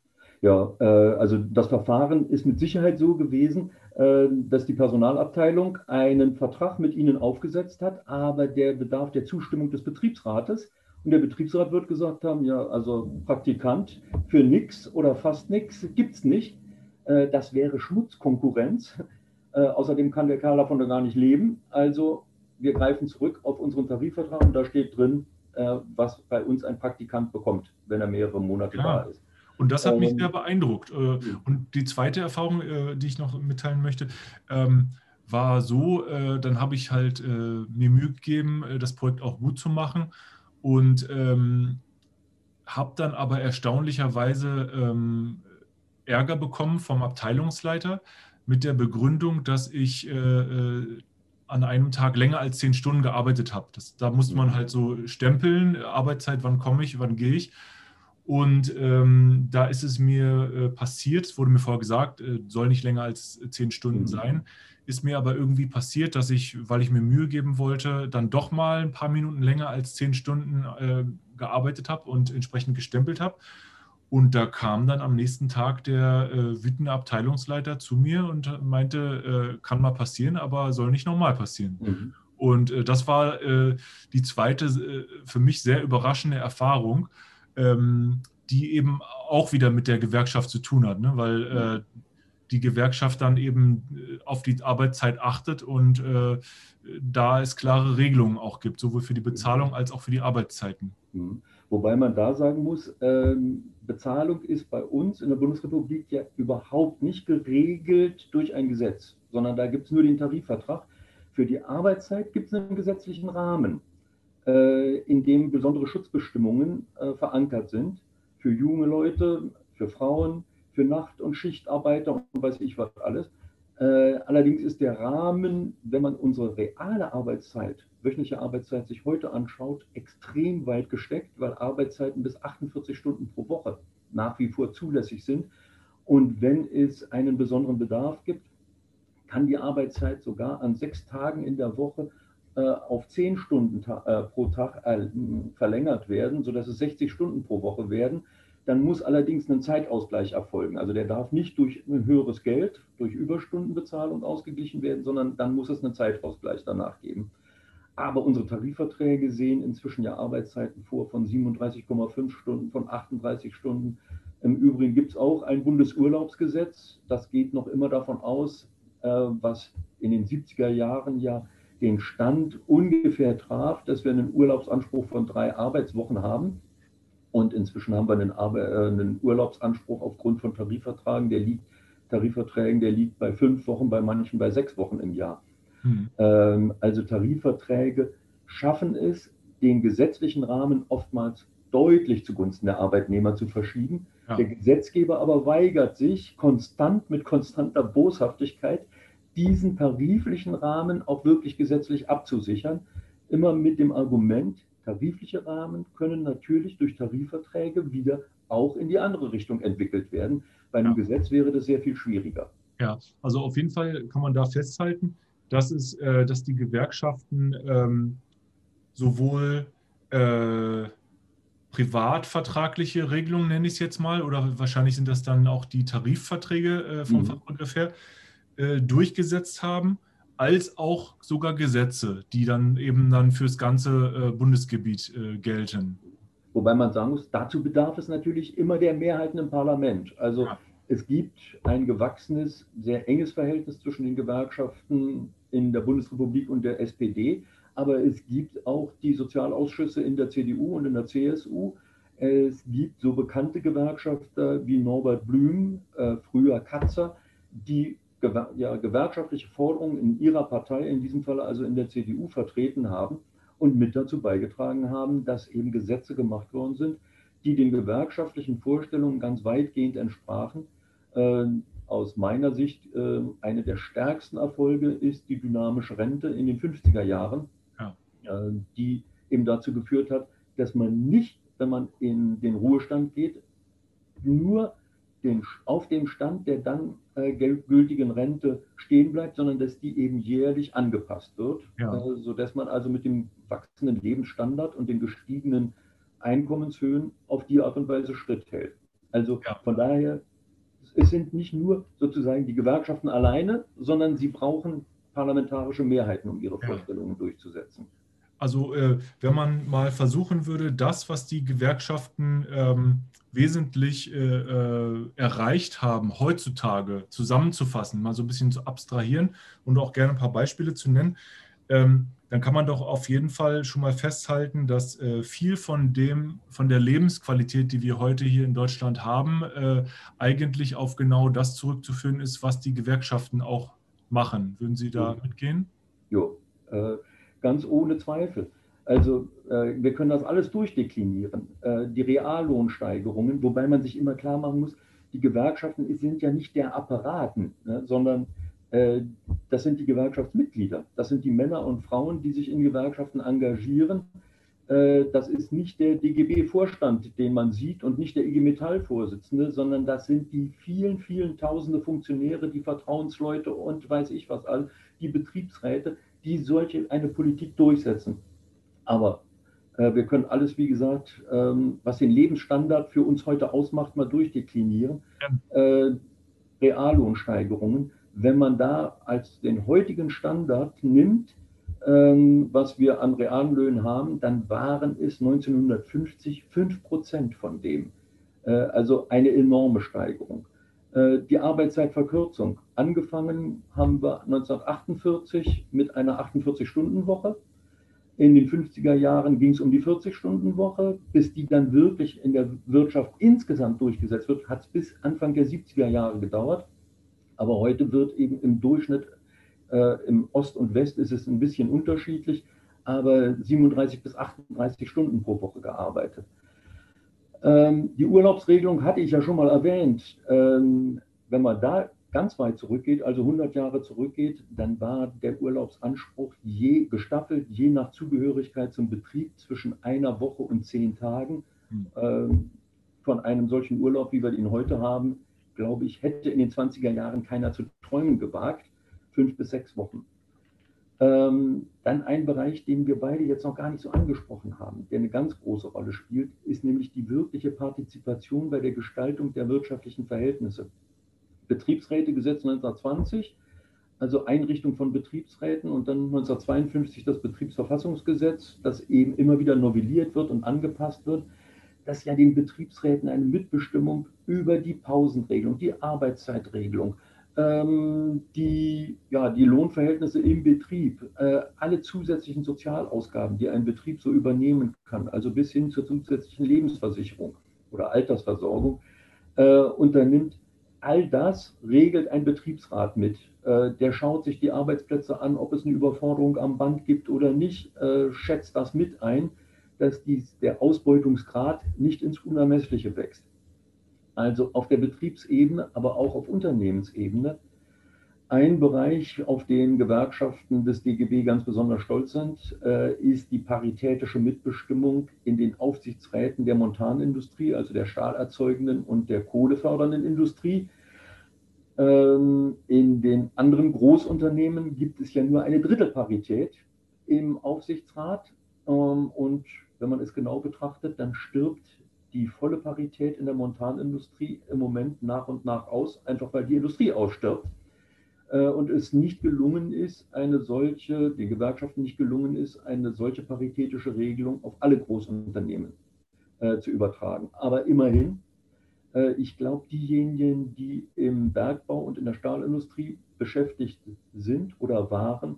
Ja, äh, also das Verfahren ist mit Sicherheit so gewesen, äh, dass die Personalabteilung einen Vertrag mit Ihnen aufgesetzt hat, aber der bedarf der Zustimmung des Betriebsrates. Und der Betriebsrat wird gesagt haben, ja, also Praktikant für nichts oder fast nichts gibt es nicht. Äh, das wäre Schmutzkonkurrenz. Außerdem kann der Kerl davon gar nicht leben. Also wir greifen zurück auf unseren Tarifvertrag und da steht drin, was bei uns ein Praktikant bekommt, wenn er mehrere Monate ja. da ist.
Und das hat mich ähm, sehr beeindruckt. Äh, und die zweite Erfahrung, äh, die ich noch mitteilen möchte, ähm, war so, äh, dann habe ich halt mir Mühe gegeben, das Projekt auch gut zu machen und ähm, habe dann aber erstaunlicherweise Ärger bekommen vom Abteilungsleiter mit der Begründung, dass ich an einem Tag länger als zehn Stunden gearbeitet habe. da musste man halt so stempeln, Arbeitszeit, wann komme ich, wann gehe ich. Und ähm, da ist es mir äh, passiert, es wurde mir vorher gesagt, äh, soll nicht länger als zehn Stunden mhm. sein. Ist mir aber irgendwie passiert, dass ich, weil ich mir Mühe geben wollte, dann doch mal ein paar Minuten länger als zehn Stunden äh, gearbeitet habe und entsprechend gestempelt habe. Und da kam dann am nächsten Tag der äh, wütende Abteilungsleiter zu mir und meinte, äh, kann mal passieren, aber soll nicht nochmal passieren. Mhm. Und äh, das war äh, die zweite äh, für mich sehr überraschende Erfahrung, ähm, die eben auch wieder mit der Gewerkschaft zu tun hat, ne? weil äh, die Gewerkschaft dann eben äh, auf die Arbeitszeit achtet und äh, da es klare Regelungen auch gibt, sowohl für die Bezahlung als auch für die Arbeitszeiten.
Mhm. Wobei man da sagen muss, ähm, Bezahlung ist bei uns in der Bundesrepublik ja überhaupt nicht geregelt durch ein Gesetz, sondern da gibt es nur den Tarifvertrag. Für die Arbeitszeit gibt es einen gesetzlichen Rahmen. Äh, in dem besondere Schutzbestimmungen äh, verankert sind für junge Leute, für Frauen, für Nacht- und Schichtarbeiter und weiß ich was alles. Äh, allerdings ist der Rahmen, wenn man unsere reale Arbeitszeit, wöchentliche Arbeitszeit sich heute anschaut, extrem weit gesteckt, weil Arbeitszeiten bis 48 Stunden pro Woche nach wie vor zulässig sind. Und wenn es einen besonderen Bedarf gibt, kann die Arbeitszeit sogar an sechs Tagen in der Woche auf 10 Stunden äh, pro Tag äh, verlängert werden, sodass es 60 Stunden pro Woche werden. Dann muss allerdings ein Zeitausgleich erfolgen. Also der darf nicht durch ein höheres Geld, durch Überstundenbezahlung ausgeglichen werden, sondern dann muss es einen Zeitausgleich danach geben. Aber unsere Tarifverträge sehen inzwischen ja Arbeitszeiten vor von 37,5 Stunden, von 38 Stunden. Im Übrigen gibt es auch ein Bundesurlaubsgesetz. Das geht noch immer davon aus, was in den 70er Jahren ja den Stand ungefähr traf, dass wir einen Urlaubsanspruch von drei Arbeitswochen haben. Und inzwischen haben wir einen, äh, einen Urlaubsanspruch aufgrund von Tarifverträgen, der liegt, Tarifverträgen, der liegt bei fünf Wochen, bei manchen bei sechs Wochen im Jahr. Hm. Ähm, also Tarifverträge schaffen es, den gesetzlichen Rahmen oftmals deutlich zugunsten der Arbeitnehmer zu verschieben. Ja. Der Gesetzgeber aber weigert sich konstant mit konstanter Boshaftigkeit, diesen tariflichen Rahmen auch wirklich gesetzlich abzusichern. Immer mit dem Argument, tarifliche Rahmen können natürlich durch Tarifverträge wieder auch in die andere Richtung entwickelt werden. Bei einem ja. Gesetz wäre das sehr viel schwieriger.
Ja, also auf jeden Fall kann man da festhalten, dass, es, äh, dass die Gewerkschaften ähm, sowohl äh, privatvertragliche Regelungen, nenne ich es jetzt mal, oder wahrscheinlich sind das dann auch die Tarifverträge äh, vom mhm. Fachbegriff her, äh, durchgesetzt haben, als auch sogar Gesetze, die dann eben dann fürs ganze äh, Bundesgebiet äh, gelten.
Wobei man sagen muss, dazu bedarf es natürlich immer der Mehrheiten im Parlament. Also ja. es gibt ein gewachsenes, sehr enges Verhältnis zwischen den Gewerkschaften in der Bundesrepublik und der SPD. Aber es gibt auch die Sozialausschüsse in der CDU und in der CSU. Es gibt so bekannte Gewerkschafter wie Norbert Blüm, äh, früher Katzer, die ja, gewerkschaftliche Forderungen in ihrer Partei, in diesem Fall also in der CDU, vertreten haben und mit dazu beigetragen haben, dass eben Gesetze gemacht worden sind, die den gewerkschaftlichen Vorstellungen ganz weitgehend entsprachen. Äh, aus meiner Sicht äh, eine der stärksten Erfolge ist die dynamische Rente in den 50er Jahren, ja. äh, die eben dazu geführt hat, dass man nicht, wenn man in den Ruhestand geht, nur den, auf dem Stand der dann äh, gültigen Rente stehen bleibt, sondern dass die eben jährlich angepasst wird, ja. äh, sodass man also mit dem wachsenden Lebensstandard und den gestiegenen Einkommenshöhen auf die Art und Weise Schritt hält. Also ja. von daher, es sind nicht nur sozusagen die Gewerkschaften alleine, sondern sie brauchen parlamentarische Mehrheiten, um ihre Vorstellungen ja. durchzusetzen.
Also äh, wenn man mal versuchen würde, das, was die Gewerkschaften ähm, wesentlich äh, äh, erreicht haben, heutzutage zusammenzufassen, mal so ein bisschen zu abstrahieren und auch gerne ein paar Beispiele zu nennen, ähm, dann kann man doch auf jeden Fall schon mal festhalten, dass äh, viel von dem, von der Lebensqualität, die wir heute hier in Deutschland haben, äh, eigentlich auf genau das zurückzuführen ist, was die Gewerkschaften auch machen. Würden Sie da mitgehen?
Jo, äh, ganz ohne Zweifel. Also äh, wir können das alles durchdeklinieren. Äh, die Reallohnsteigerungen, wobei man sich immer klar machen muss, die Gewerkschaften sind ja nicht der Apparaten, ne, sondern äh, das sind die Gewerkschaftsmitglieder. Das sind die Männer und Frauen, die sich in Gewerkschaften engagieren. Äh, das ist nicht der DGB-Vorstand, den man sieht und nicht der IG Metall-Vorsitzende, sondern das sind die vielen, vielen tausende Funktionäre, die Vertrauensleute und weiß ich was all, die Betriebsräte, die solche eine Politik durchsetzen. Aber äh, wir können alles, wie gesagt, ähm, was den Lebensstandard für uns heute ausmacht, mal durchdeklinieren. Ja. Äh, Reallohnsteigerungen, wenn man da als den heutigen Standard nimmt, ähm, was wir an Reallöhnen haben, dann waren es 1950 5 Prozent von dem. Äh, also eine enorme Steigerung. Äh, die Arbeitszeitverkürzung. Angefangen haben wir 1948 mit einer 48-Stunden-Woche. In den 50er Jahren ging es um die 40-Stunden-Woche. Bis die dann wirklich in der Wirtschaft insgesamt durchgesetzt wird, hat es bis Anfang der 70er Jahre gedauert. Aber heute wird eben im Durchschnitt äh, im Ost und West ist es ein bisschen unterschiedlich, aber 37 bis 38 Stunden pro Woche gearbeitet. Ähm, die Urlaubsregelung hatte ich ja schon mal erwähnt. Ähm, wenn man da ganz weit zurückgeht, also 100 Jahre zurückgeht, dann war der Urlaubsanspruch je gestaffelt, je nach Zugehörigkeit zum Betrieb zwischen einer Woche und zehn Tagen. Hm. Ähm, von einem solchen Urlaub, wie wir ihn heute haben, glaube ich, hätte in den 20er Jahren keiner zu träumen gewagt. Fünf bis sechs Wochen. Ähm, dann ein Bereich, den wir beide jetzt noch gar nicht so angesprochen haben, der eine ganz große Rolle spielt, ist nämlich die wirkliche Partizipation bei der Gestaltung der wirtschaftlichen Verhältnisse. Betriebsrätegesetz 1920, also Einrichtung von Betriebsräten und dann 1952 das Betriebsverfassungsgesetz, das eben immer wieder novelliert wird und angepasst wird, das ja den Betriebsräten eine Mitbestimmung über die Pausenregelung, die Arbeitszeitregelung, die, ja, die Lohnverhältnisse im Betrieb, äh, alle zusätzlichen Sozialausgaben, die ein Betrieb so übernehmen kann, also bis hin zur zusätzlichen Lebensversicherung oder Altersversorgung, äh, unternimmt. All das regelt ein Betriebsrat mit. Äh, der schaut sich die Arbeitsplätze an, ob es eine Überforderung am Band gibt oder nicht, äh, schätzt das mit ein, dass dies, der Ausbeutungsgrad nicht ins Unermessliche wächst also auf der Betriebsebene, aber auch auf Unternehmensebene. Ein Bereich, auf den Gewerkschaften des DGB ganz besonders stolz sind, äh, ist die paritätische Mitbestimmung in den Aufsichtsräten der Montanindustrie, also der stahlerzeugenden und der kohlefördernden Industrie. Ähm, in den anderen Großunternehmen gibt es ja nur eine Drittelparität im Aufsichtsrat. Ähm, und wenn man es genau betrachtet, dann stirbt die volle Parität in der Montanindustrie im Moment nach und nach aus, einfach weil die Industrie ausstirbt. Äh, und es nicht gelungen ist, eine solche, den Gewerkschaften nicht gelungen ist, eine solche paritätische Regelung auf alle Großunternehmen äh, zu übertragen. Aber immerhin, äh, ich glaube, diejenigen, die im Bergbau und in der Stahlindustrie beschäftigt sind oder waren,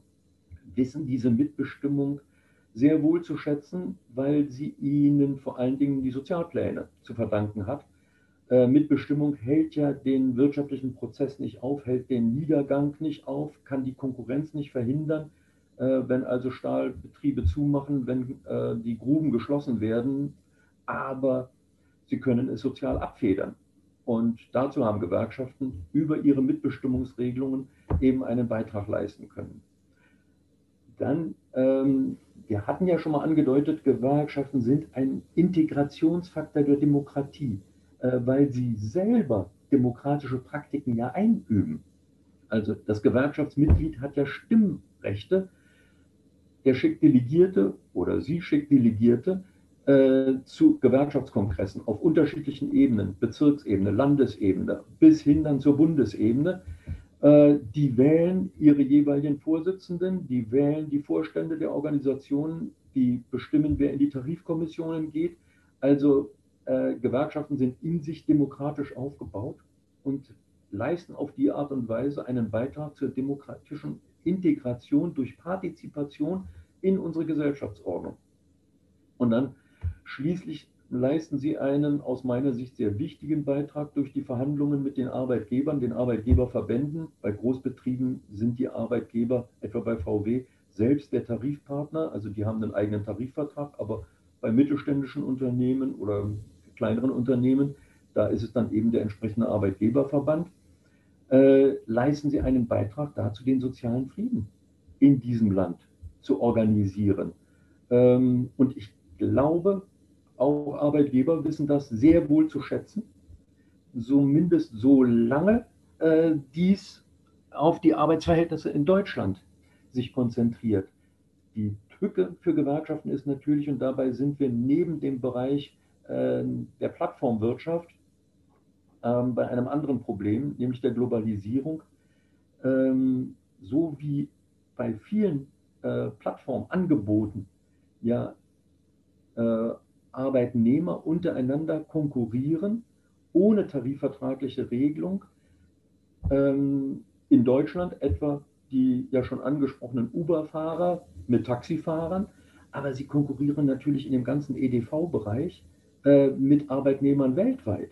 wissen diese Mitbestimmung sehr wohl zu schätzen, weil sie ihnen vor allen Dingen die Sozialpläne zu verdanken hat. Äh, Mitbestimmung hält ja den wirtschaftlichen Prozess nicht auf, hält den Niedergang nicht auf, kann die Konkurrenz nicht verhindern. Äh, wenn also Stahlbetriebe zumachen, wenn äh, die Gruben geschlossen werden, aber sie können es sozial abfedern. Und dazu haben Gewerkschaften über ihre Mitbestimmungsregelungen eben einen Beitrag leisten können. Dann ähm, wir hatten ja schon mal angedeutet, Gewerkschaften sind ein Integrationsfaktor der Demokratie, äh, weil sie selber demokratische Praktiken ja einüben. Also das Gewerkschaftsmitglied hat ja Stimmrechte. Er schickt Delegierte oder sie schickt Delegierte äh, zu Gewerkschaftskongressen auf unterschiedlichen Ebenen, Bezirksebene, Landesebene, bis hin dann zur Bundesebene. Äh, die wählen ihre jeweiligen Vorsitzenden, die wählen die Vorstände der Organisationen, die bestimmen, wer in die Tarifkommissionen geht. Also äh, Gewerkschaften sind in sich demokratisch aufgebaut und leisten auf die Art und Weise einen Beitrag zur demokratischen Integration durch Partizipation in unsere Gesellschaftsordnung. Und dann schließlich leisten sie einen aus meiner Sicht sehr wichtigen Beitrag durch die Verhandlungen mit den Arbeitgebern, den Arbeitgeberverbänden. Bei Großbetrieben sind die Arbeitgeber, etwa bei VW, selbst der Tarifpartner, also die haben einen eigenen Tarifvertrag, aber bei mittelständischen Unternehmen oder kleineren Unternehmen, da ist es dann eben der entsprechende Arbeitgeberverband, äh, leisten sie einen Beitrag dazu, den sozialen Frieden in diesem Land zu organisieren. Ähm, und ich glaube, auch Arbeitgeber wissen das sehr wohl zu schätzen, zumindest solange äh, dies auf die Arbeitsverhältnisse in Deutschland sich konzentriert. Die Tücke für Gewerkschaften ist natürlich, und dabei sind wir neben dem Bereich äh, der Plattformwirtschaft äh, bei einem anderen Problem, nämlich der Globalisierung. Ähm, so wie bei vielen äh, Plattformangeboten ja äh, Arbeitnehmer untereinander konkurrieren ohne tarifvertragliche Regelung. Ähm, in Deutschland etwa die ja schon angesprochenen Uber-Fahrer mit Taxifahrern, aber sie konkurrieren natürlich in dem ganzen EDV-Bereich äh, mit Arbeitnehmern weltweit,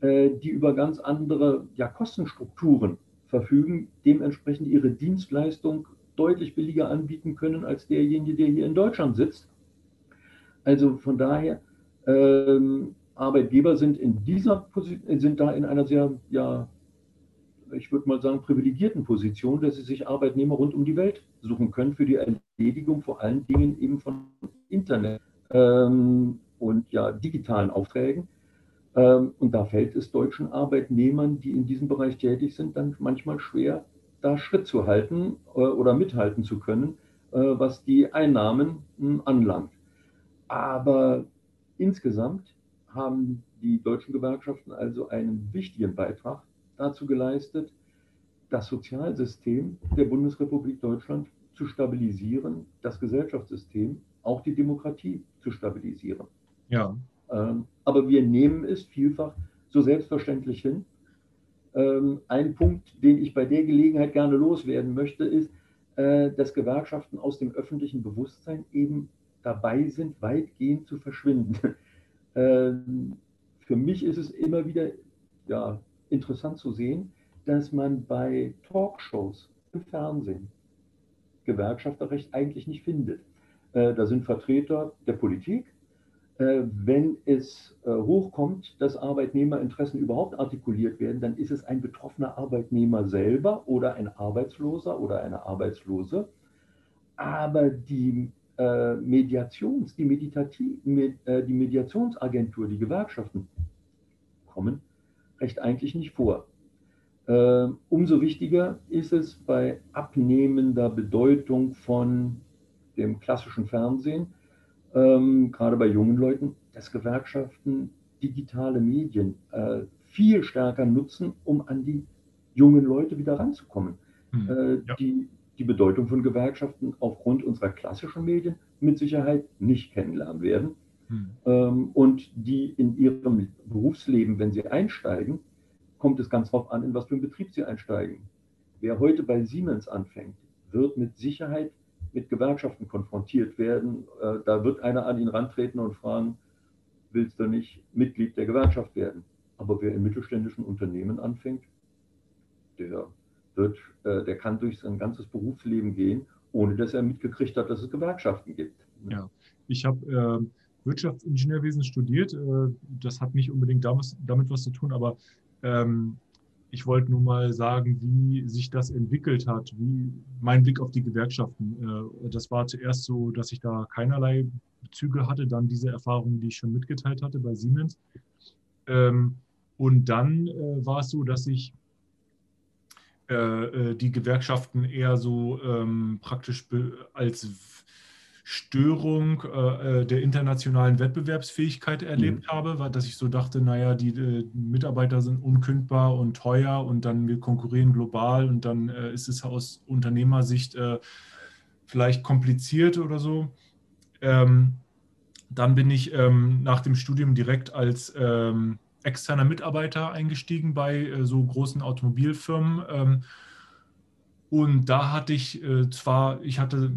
äh, die über ganz andere ja, Kostenstrukturen verfügen, dementsprechend ihre Dienstleistung deutlich billiger anbieten können als derjenige, der hier in Deutschland sitzt also von daher, ähm, Arbeitgeber sind in dieser Position, sind da in einer sehr, ja, ich würde mal sagen, privilegierten Position, dass sie sich Arbeitnehmer rund um die Welt suchen können für die Erledigung vor allen Dingen eben von Internet ähm, und ja, digitalen Aufträgen. Ähm, und da fällt es deutschen Arbeitnehmern, die in diesem Bereich tätig sind, dann manchmal schwer, da Schritt zu halten äh, oder mithalten zu können, äh, was die Einnahmen mh, hm, anlangt. Aber insgesamt haben die deutschen Gewerkschaften also einen wichtigen Beitrag dazu geleistet, das Sozialsystem der Bundesrepublik Deutschland zu stabilisieren, das Gesellschaftssystem, auch die Demokratie zu stabilisieren. Ja. Ähm, aber wir nehmen es vielfach so selbstverständlich hin. Ähm, ein Punkt, den ich bei der Gelegenheit gerne loswerden möchte, ist, äh, dass Gewerkschaften aus dem öffentlichen Bewusstsein eben dabei sind, weitgehend zu verschwinden. Ähm, für mich ist es immer wieder ja, interessant zu sehen, dass man bei Talkshows im Fernsehen Gewerkschafterrecht eigentlich nicht findet. Äh, da sind Vertreter der Politik. Äh, wenn es äh, hochkommt, dass Arbeitnehmerinteressen überhaupt artikuliert werden, dann ist es ein betroffener Arbeitnehmer selber oder ein Arbeitsloser oder eine Arbeitslose. Aber die äh, Mediations, die, Meditativ, med, äh, die Mediationsagentur, die Gewerkschaften kommen recht eigentlich nicht vor. Äh, umso wichtiger ist es bei abnehmender Bedeutung von dem klassischen Fernsehen, ähm, gerade bei jungen Leuten, dass Gewerkschaften digitale Medien äh, viel stärker nutzen, um an die jungen Leute wieder ranzukommen. Hm, äh, ja. die, die Bedeutung von Gewerkschaften aufgrund unserer klassischen Medien mit Sicherheit nicht kennenlernen werden. Hm. Ähm, und die in ihrem Berufsleben, wenn sie einsteigen, kommt es ganz darauf an, in was für einen Betrieb sie einsteigen. Wer heute bei Siemens anfängt, wird mit Sicherheit mit Gewerkschaften konfrontiert werden. Äh, da wird einer an ihn rantreten und fragen, willst du nicht Mitglied der Gewerkschaft werden? Aber wer in mittelständischen Unternehmen anfängt, der wird, äh, der kann durch sein ganzes Berufsleben gehen, ohne dass er mitgekriegt hat, dass es Gewerkschaften gibt.
Ja, ich habe äh, Wirtschaftsingenieurwesen studiert. Äh, das hat nicht unbedingt damit, damit was zu tun, aber ähm, ich wollte nur mal sagen, wie sich das entwickelt hat, wie mein Blick auf die Gewerkschaften. Äh, das war zuerst so, dass ich da keinerlei Bezüge hatte, dann diese Erfahrungen, die ich schon mitgeteilt hatte bei Siemens. Ähm, Und dann äh, war es so, dass ich äh, äh die Gewerkschaften eher so ähm, praktisch als Störung äh, äh, der internationalen Wettbewerbsfähigkeit erlebt mhm. habe, weil, dass ich so dachte, naja, die äh, Mitarbeiter sind unkündbar und teuer und dann wir konkurrieren global und dann äh, ist es aus Unternehmersicht äh, vielleicht kompliziert oder so. Ähm, dann bin ich ähm, nach dem Studium direkt als ähm, externer Mitarbeiter eingestiegen bei äh, so großen Automobilfirmen. Ähm, und da hatte ich zwar, ich hatte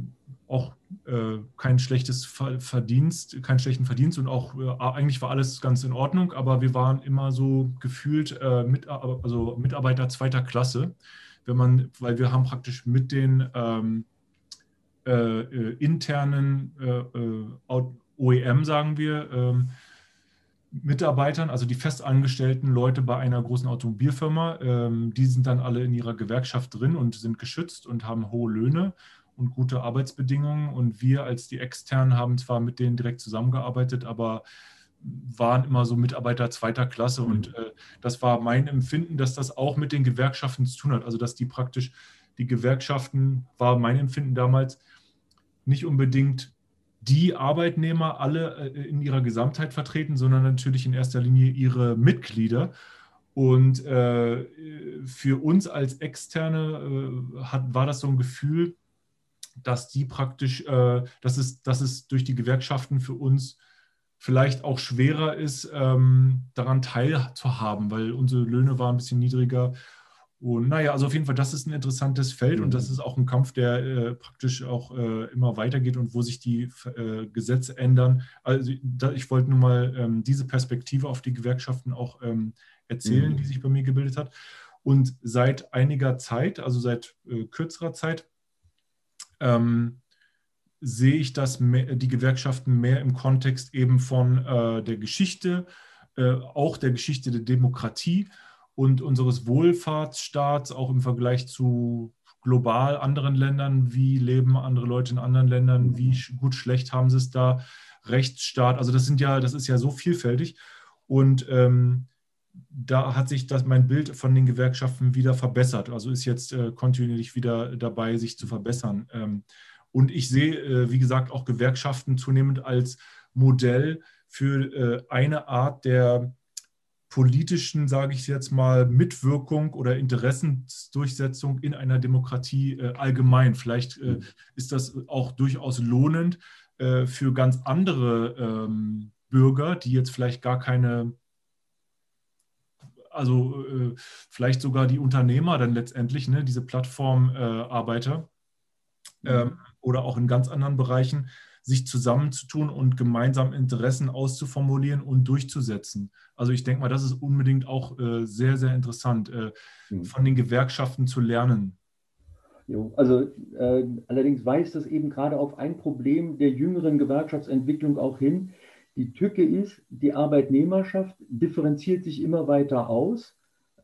auch äh, kein schlechtes Verdienst, keinen schlechten Verdienst und auch äh, eigentlich war alles ganz in Ordnung, aber wir waren immer so gefühlt äh, mit, also Mitarbeiter zweiter Klasse, wenn man, weil wir haben praktisch mit den ähm, äh, äh, internen äh, OEM, sagen wir, ähm, Mitarbeitern, also die festangestellten Leute bei einer großen Automobilfirma, ähm, die sind dann alle in ihrer Gewerkschaft drin und sind geschützt und haben hohe Löne und gute Arbeitsbedingungen. Und wir als die Externen haben zwar mit denen direkt zusammengearbeitet, aber waren immer so Mitarbeiter zweiter Klasse. Mhm. Und äh, das war mein Empfinden, dass das auch mit den Gewerkschaften zu tun hat. Also dass die praktisch, die Gewerkschaften, war mein Empfinden damals, nicht unbedingt die Arbeitnehmer alle äh, in ihrer Gesamtheit vertreten, sondern natürlich in erster Linie ihre Mitglieder. Und äh, für uns als Externe äh, hat, war das so ein Gefühl, dass die praktisch, äh, dass, es, dass es durch die Gewerkschaften für uns vielleicht auch schwerer ist, ähm, daran teilzuhaben, weil unsere Löhne waren ein bisschen niedriger. Und naja, also auf jeden Fall, das ist ein interessantes Feld mhm. und das ist auch ein Kampf, der äh, praktisch auch äh, immer weitergeht und wo sich die äh, Gesetze ändern. Also da, ich wollte nur mal ähm, diese Perspektive auf die Gewerkschaften auch ähm, erzählen, mhm. die sich bei mir gebildet hat. Und seit einiger Zeit, also seit äh, kürzerer Zeit, ähm, sehe ich das mehr, die Gewerkschaften mehr im Kontext eben von äh, der Geschichte, äh, auch der Geschichte der Demokratie und unseres Wohlfahrtsstaats, auch im Vergleich zu global anderen Ländern. Wie leben andere Leute in anderen Ländern? Wie gut, schlecht haben sie es da? Rechtsstaat, also das sind ja, das ist ja so vielfältig. Und ähm, da hat sich das, mein Bild von den Gewerkschaften wieder verbessert. Also ist jetzt äh, kontinuierlich wieder dabei, sich zu verbessern. Ähm, und ich sehe, äh, wie gesagt, auch Gewerkschaften zunehmend als Modell für äh, eine Art der politischen, sage ich jetzt mal, Mitwirkung oder Interessensdurchsetzung in einer Demokratie äh, allgemein. Vielleicht äh, ist das auch durchaus lohnend äh, für ganz andere ähm, Bürger, die jetzt vielleicht gar keine also äh, vielleicht sogar die Unternehmer dann letztendlich, ne, diese Plattformarbeiter mhm. ähm, oder auch in ganz anderen Bereichen, sich zusammenzutun und gemeinsam Interessen auszuformulieren und durchzusetzen. Also ich denke mal, das ist unbedingt auch äh, sehr, sehr interessant, äh, mhm. von den Gewerkschaften zu lernen.
Jo, also äh, allerdings weist das eben gerade auf ein Problem der jüngeren Gewerkschaftsentwicklung auch hin, die Tücke ist, die Arbeitnehmerschaft differenziert sich immer weiter aus.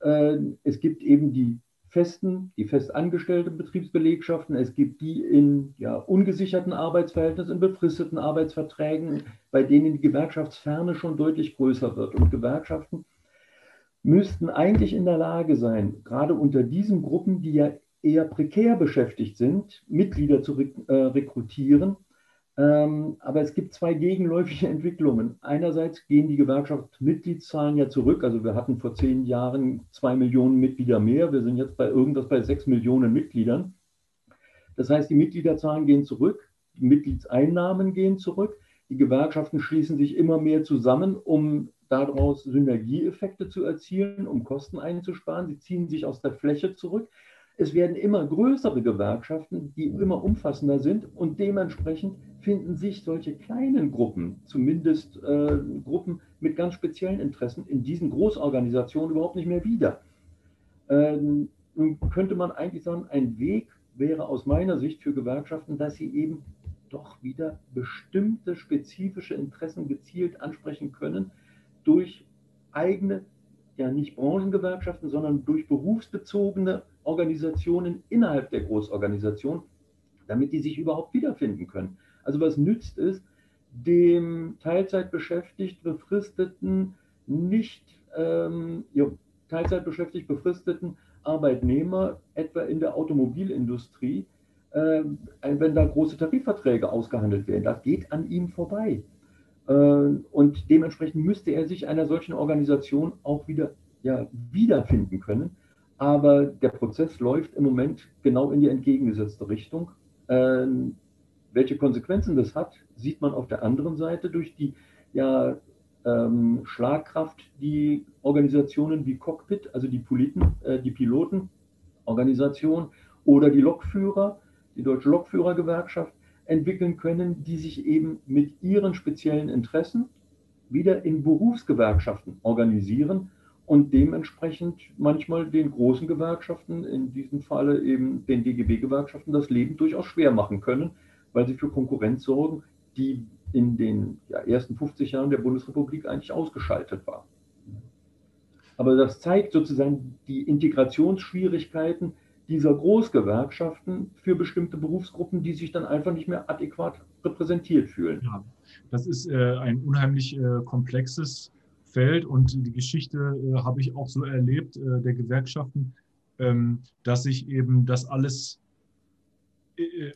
Äh, es gibt eben die festen, die festangestellten Betriebsbelegschaften, es gibt die in ja, ungesicherten Arbeitsverhältnissen, in befristeten Arbeitsverträgen, bei denen die Gewerkschaftsferne schon deutlich größer wird. Und Gewerkschaften müssten eigentlich in der Lage sein, gerade unter diesen Gruppen, die ja eher prekär beschäftigt sind, Mitglieder zu äh, rekrutieren, aber es gibt zwei gegenläufige Entwicklungen. Einerseits gehen die Gewerkschaftsmitgliedszahlen ja zurück. Also wir hatten vor zehn Jahren zwei Millionen Mitglieder mehr. Wir sind jetzt bei irgendwas bei sechs Millionen Mitgliedern. Das heißt, die Mitgliederzahlen gehen zurück, die Mitgliedseinnahmen gehen zurück. Die Gewerkschaften schließen sich immer mehr zusammen, um daraus Synergieeffekte zu erzielen, um Kosten einzusparen. Sie ziehen sich aus der Fläche zurück. Es werden immer größere Gewerkschaften, die immer umfassender sind und dementsprechend finden sich solche kleinen Gruppen, zumindest äh, Gruppen mit ganz speziellen Interessen, in diesen Großorganisationen überhaupt nicht mehr wieder. Ähm, nun könnte man eigentlich sagen, ein Weg wäre aus meiner Sicht für Gewerkschaften, dass sie eben doch wieder bestimmte spezifische Interessen gezielt ansprechen können durch eigene, ja nicht Branchengewerkschaften, sondern durch berufsbezogene Organisationen innerhalb der Großorganisation, damit die sich überhaupt wiederfinden können. Also was nützt es dem Teilzeitbeschäftigten, befristeten, nicht ähm, Teilzeit beschäftigt befristeten Arbeitnehmer, etwa in der Automobilindustrie, äh, wenn da große Tarifverträge ausgehandelt werden. Das geht an ihm vorbei. Äh, und dementsprechend müsste er sich einer solchen Organisation auch wieder ja, wiederfinden können. Aber der Prozess läuft im Moment genau in die entgegengesetzte Richtung. Äh, welche Konsequenzen das hat, sieht man auf der anderen Seite durch die ja, ähm, Schlagkraft, die Organisationen wie Cockpit, also die, Politen, äh, die Pilotenorganisation oder die Lokführer, die Deutsche Lokführergewerkschaft entwickeln können, die sich eben mit ihren speziellen Interessen wieder in Berufsgewerkschaften organisieren und dementsprechend manchmal den großen Gewerkschaften, in diesem Falle eben den DGB-Gewerkschaften, das Leben durchaus schwer machen können, weil sie für Konkurrenz sorgen, die in den ja, ersten 50 Jahren der Bundesrepublik eigentlich ausgeschaltet war. Aber das zeigt sozusagen die Integrationsschwierigkeiten dieser Großgewerkschaften für bestimmte Berufsgruppen, die sich dann einfach nicht mehr adäquat repräsentiert fühlen. Ja,
das ist äh, ein unheimlich äh, komplexes Feld und die Geschichte äh, habe ich auch so erlebt äh, der Gewerkschaften, ähm, dass sich eben das alles äh,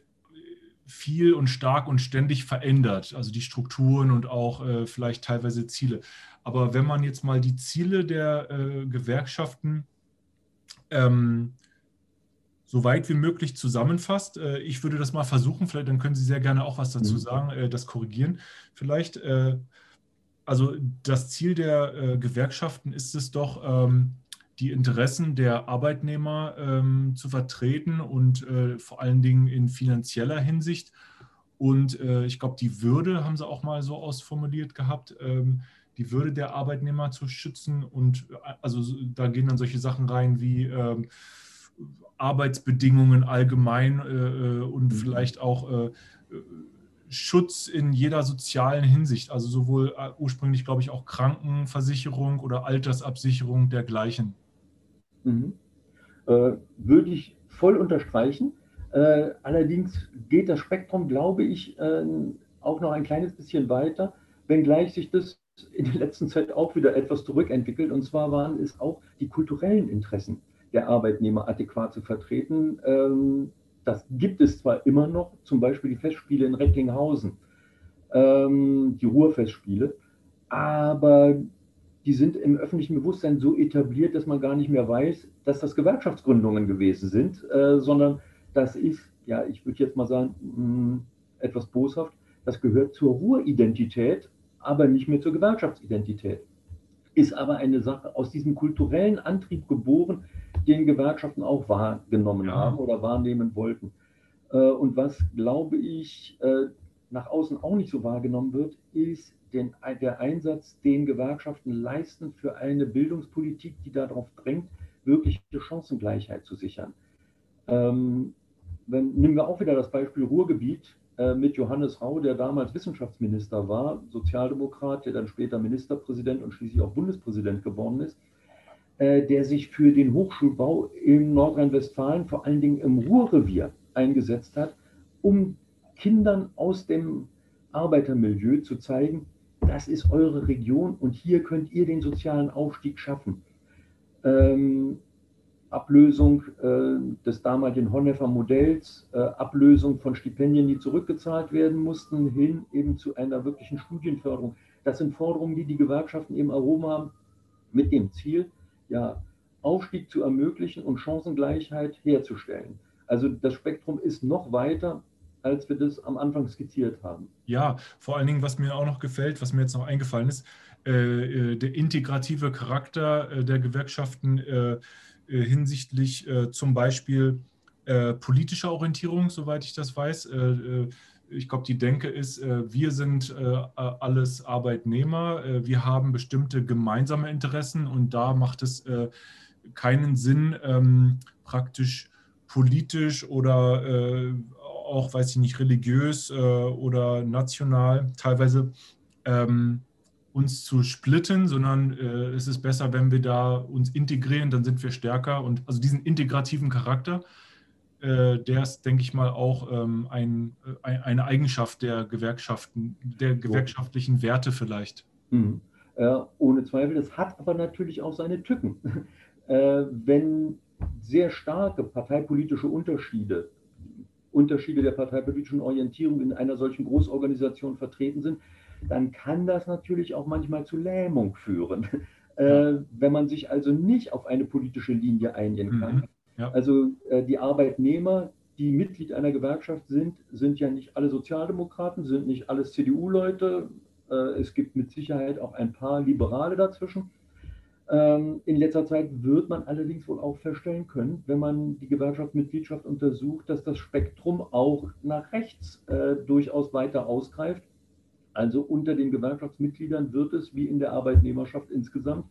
viel und stark und ständig verändert, also die Strukturen und auch äh, vielleicht teilweise Ziele. Aber wenn man jetzt mal die Ziele der äh, Gewerkschaften ähm, so weit wie möglich zusammenfasst, äh, ich würde das mal versuchen, vielleicht dann können Sie sehr gerne auch was dazu mhm. sagen, äh, das korrigieren vielleicht. Äh, also das Ziel der äh, Gewerkschaften ist es doch, ähm, die Interessen der Arbeitnehmer ähm, zu vertreten und äh, vor allen Dingen in finanzieller Hinsicht. Und äh, ich glaube, die Würde haben sie auch mal so ausformuliert gehabt, ähm, die Würde der Arbeitnehmer zu schützen. Und äh, also da gehen dann solche Sachen rein wie ähm, Arbeitsbedingungen allgemein äh, äh, und mhm. vielleicht auch äh, Schutz in jeder sozialen Hinsicht, also sowohl ursprünglich, glaube ich, auch Krankenversicherung oder Altersabsicherung dergleichen.
Mhm. Äh, würde ich voll unterstreichen. Äh, allerdings geht das Spektrum, glaube ich, äh, auch noch ein kleines bisschen weiter, wenngleich sich das in der letzten Zeit auch wieder etwas zurückentwickelt. Und zwar waren es auch die kulturellen Interessen der Arbeitnehmer adäquat zu vertreten. Ähm, das gibt es zwar immer noch, zum Beispiel die Festspiele in Recklinghausen, ähm, die Ruhrfestspiele, aber die sind im öffentlichen Bewusstsein so etabliert, dass man gar nicht mehr weiß, dass das Gewerkschaftsgründungen gewesen sind, äh, sondern das ist, ja, ich würde jetzt mal sagen, mh, hm, etwas boshaft, das gehört zur Ruhridentität, aber nicht mehr zur Gewerkschaftsidentität. Ist aber eine Sache aus diesem kulturellen Antrieb geboren, den Gewerkschaften auch wahrgenommen ja. haben oder wahrnehmen wollten. Äh, und was, glaube ich, äh, nach außen auch nicht so wahrgenommen wird, ist den, der Einsatz, den Gewerkschaften leisten für eine Bildungspolitik, die darauf drängt, wirkliche Chancengleichheit zu sichern. Ähm, wenn, nehmen wir auch wieder das Beispiel Ruhrgebiet äh, mit Johannes Rau, der damals Wissenschaftsminister war, Sozialdemokrat, der dann später Ministerpräsident und schließlich auch Bundespräsident geworden ist, äh, der sich für den Hochschulbau in Nordrhein-Westfalen, vor allen Dingen im Ruhrrevier, eingesetzt hat, um Kindern aus dem Arbeitermilieu zu zeigen, das ist eure Region und hier könnt ihr den sozialen Aufstieg schaffen. Ähm, Ablösung äh, des damaligen Honnefer Modells, äh, Ablösung von Stipendien, die zurückgezahlt werden mussten, hin eben zu einer wirklichen Studienförderung. Das sind Forderungen, die die Gewerkschaften eben erhoben haben, mit dem Ziel, ja, Aufstieg zu ermöglichen und Chancengleichheit herzustellen. Also das Spektrum ist noch weiter als wir das am Anfang skizziert haben.
Ja, vor allen Dingen, was mir auch noch gefällt, was mir jetzt noch eingefallen ist, äh, äh der integrative Charakter äh, der Gewerkschaften hinsichtlich zum Beispiel politischer Orientierung, soweit ich das weiß. ich glaube, die Denke ist, wir sind alles Arbeitnehmer, wir haben bestimmte gemeinsame Interessen und da macht es keinen Sinn, ähm, praktisch politisch oder auch, weiß ich nicht, religiös äh, oder national teilweise ähm, uns zu splitten, sondern äh, es ist besser, wenn wir da uns integrieren, dann sind wir stärker. Und also diesen integrativen Charakter, äh, der ist, denke ich mal, auch ähm, ein, ein, eine Eigenschaft der Gewerkschaften, der gewerkschaftlichen Werte vielleicht.
Mhm. Äh, ohne Zweifel. Das hat aber natürlich auch seine Tücken. Äh, wenn sehr starke parteipolitische Unterschiede, Unterschiede der parteipolitischen Orientierung in einer solchen Großorganisation vertreten sind, dann kann das natürlich auch manchmal zu Lähmung führen. Äh, wenn man sich also nicht auf eine politische Linie einigen kann. Mhm. Ja. Also äh, die Arbeitnehmer, die Mitglied einer Gewerkschaft sind, sind ja nicht alle Sozialdemokraten, sind nicht alles CDU-Leute. Äh, es gibt mit Sicherheit auch ein paar Liberale dazwischen. Ähm, in letzter Zeit wird man allerdings wohl auch feststellen können, wenn man die Gewerkschaftsmitgliedschaft untersucht, dass das Spektrum auch nach rechts äh, durchaus weiter ausgreift. Also unter den Gewerkschaftsmitgliedern wird es, wie in der Arbeitnehmerschaft insgesamt,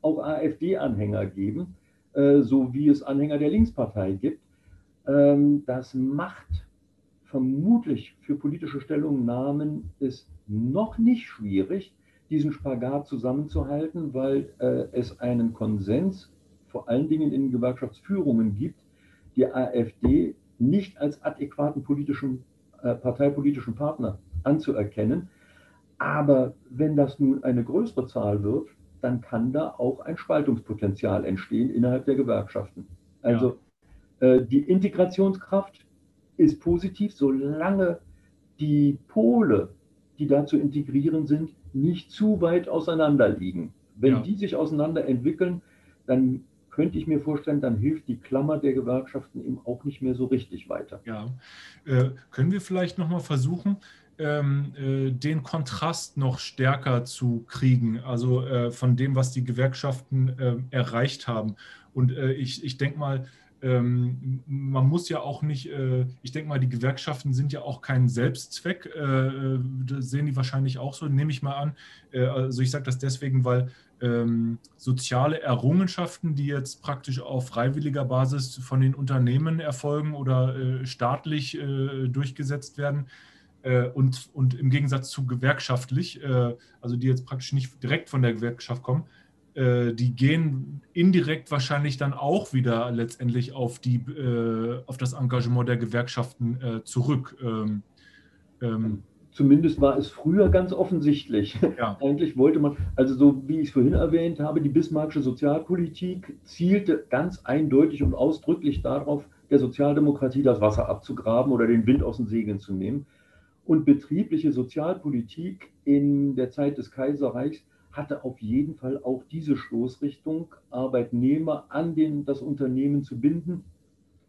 auch AfD-Anhänger geben, äh, so wie es Anhänger der Linkspartei gibt. Ähm, das macht vermutlich für politische Stellungnahmen es noch nicht schwierig, diesen Spagat zusammenzuhalten, weil äh, es einen Konsens vor allen Dingen in Gewerkschaftsführungen gibt, die AfD nicht als adäquaten politischen, äh, parteipolitischen Partner anzuerkennen. Aber wenn das nun eine größere Zahl wird, dann kann da auch ein Spaltungspotenzial entstehen innerhalb der Gewerkschaften. Also ja. äh, die Integrationskraft ist positiv, solange die Pole, die da zu integrieren sind, nicht zu weit auseinander liegen. Wenn ja. die sich auseinander entwickeln, dann könnte ich mir vorstellen, dann hilft die Klammer der Gewerkschaften eben auch nicht mehr so richtig weiter.
Ja, äh, können wir vielleicht nochmal versuchen, ähm, äh, den Kontrast noch stärker zu kriegen, also äh, von dem, was die Gewerkschaften äh, erreicht haben. Und äh, ich, ich denke mal, ähm, man muss ja auch nicht, äh, ich denke mal, die Gewerkschaften sind ja auch kein Selbstzweck, äh, das sehen die wahrscheinlich auch so, nehme ich mal an. Äh, also ich sage das deswegen, weil ähm, soziale Errungenschaften, die jetzt praktisch auf freiwilliger Basis von den Unternehmen erfolgen oder äh, staatlich äh, durchgesetzt werden, äh, und, und im Gegensatz zu gewerkschaftlich, also die jetzt praktisch nicht direkt von der Gewerkschaft kommen, äh, die gehen indirekt wahrscheinlich dann auch wieder letztendlich auf, die, äh, auf das Engagement der Gewerkschaften äh, zurück. Ähm,
ähm, Zumindest war es früher ganz offensichtlich. Ja. Eigentlich wollte man, also so wie ich es vorhin erwähnt habe, die bismarckische Sozialpolitik zielte ganz eindeutig und ausdrücklich darauf, der Sozialdemokratie das Wasser abzugraben oder den Wind aus den Segeln zu nehmen. Und betriebliche Sozialpolitik in der Zeit des Kaiserreichs hatte auf jeden Fall auch diese Stoßrichtung, Arbeitnehmer an den, das Unternehmen zu binden.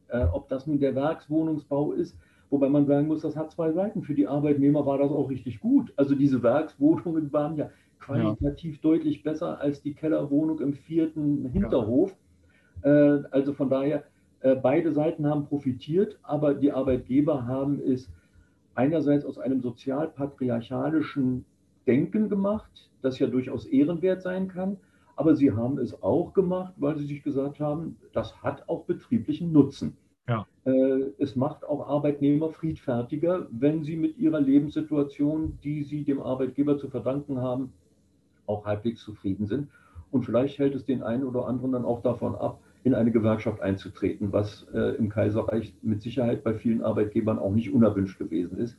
Äh, ob das nun der Werkswohnungsbau ist, wobei man sagen muss, das hat zwei Seiten. Für die Arbeitnehmer war das auch richtig gut. Also diese Werkswohnungen waren ja qualitativ ja. deutlich besser als die Kellerwohnung im vierten Hinterhof. Ja. Äh, also von daher, äh, beide Seiten haben profitiert, aber die Arbeitgeber haben es einerseits aus einem sozial-patriarchalischen Denken gemacht, das ja durchaus ehrenwert sein kann. Aber sie haben es auch gemacht, weil sie sich gesagt haben, das hat auch betrieblichen Nutzen. Ja. Äh, es macht auch Arbeitnehmer friedfertiger, wenn sie mit ihrer Lebenssituation, die sie dem Arbeitgeber zu verdanken haben, auch halbwegs zufrieden sind. Und vielleicht hält es den einen oder anderen dann auch davon ab, in eine Gewerkschaft einzutreten, was äh, im Kaiserreich mit Sicherheit bei vielen Arbeitgebern auch nicht unerwünscht gewesen ist.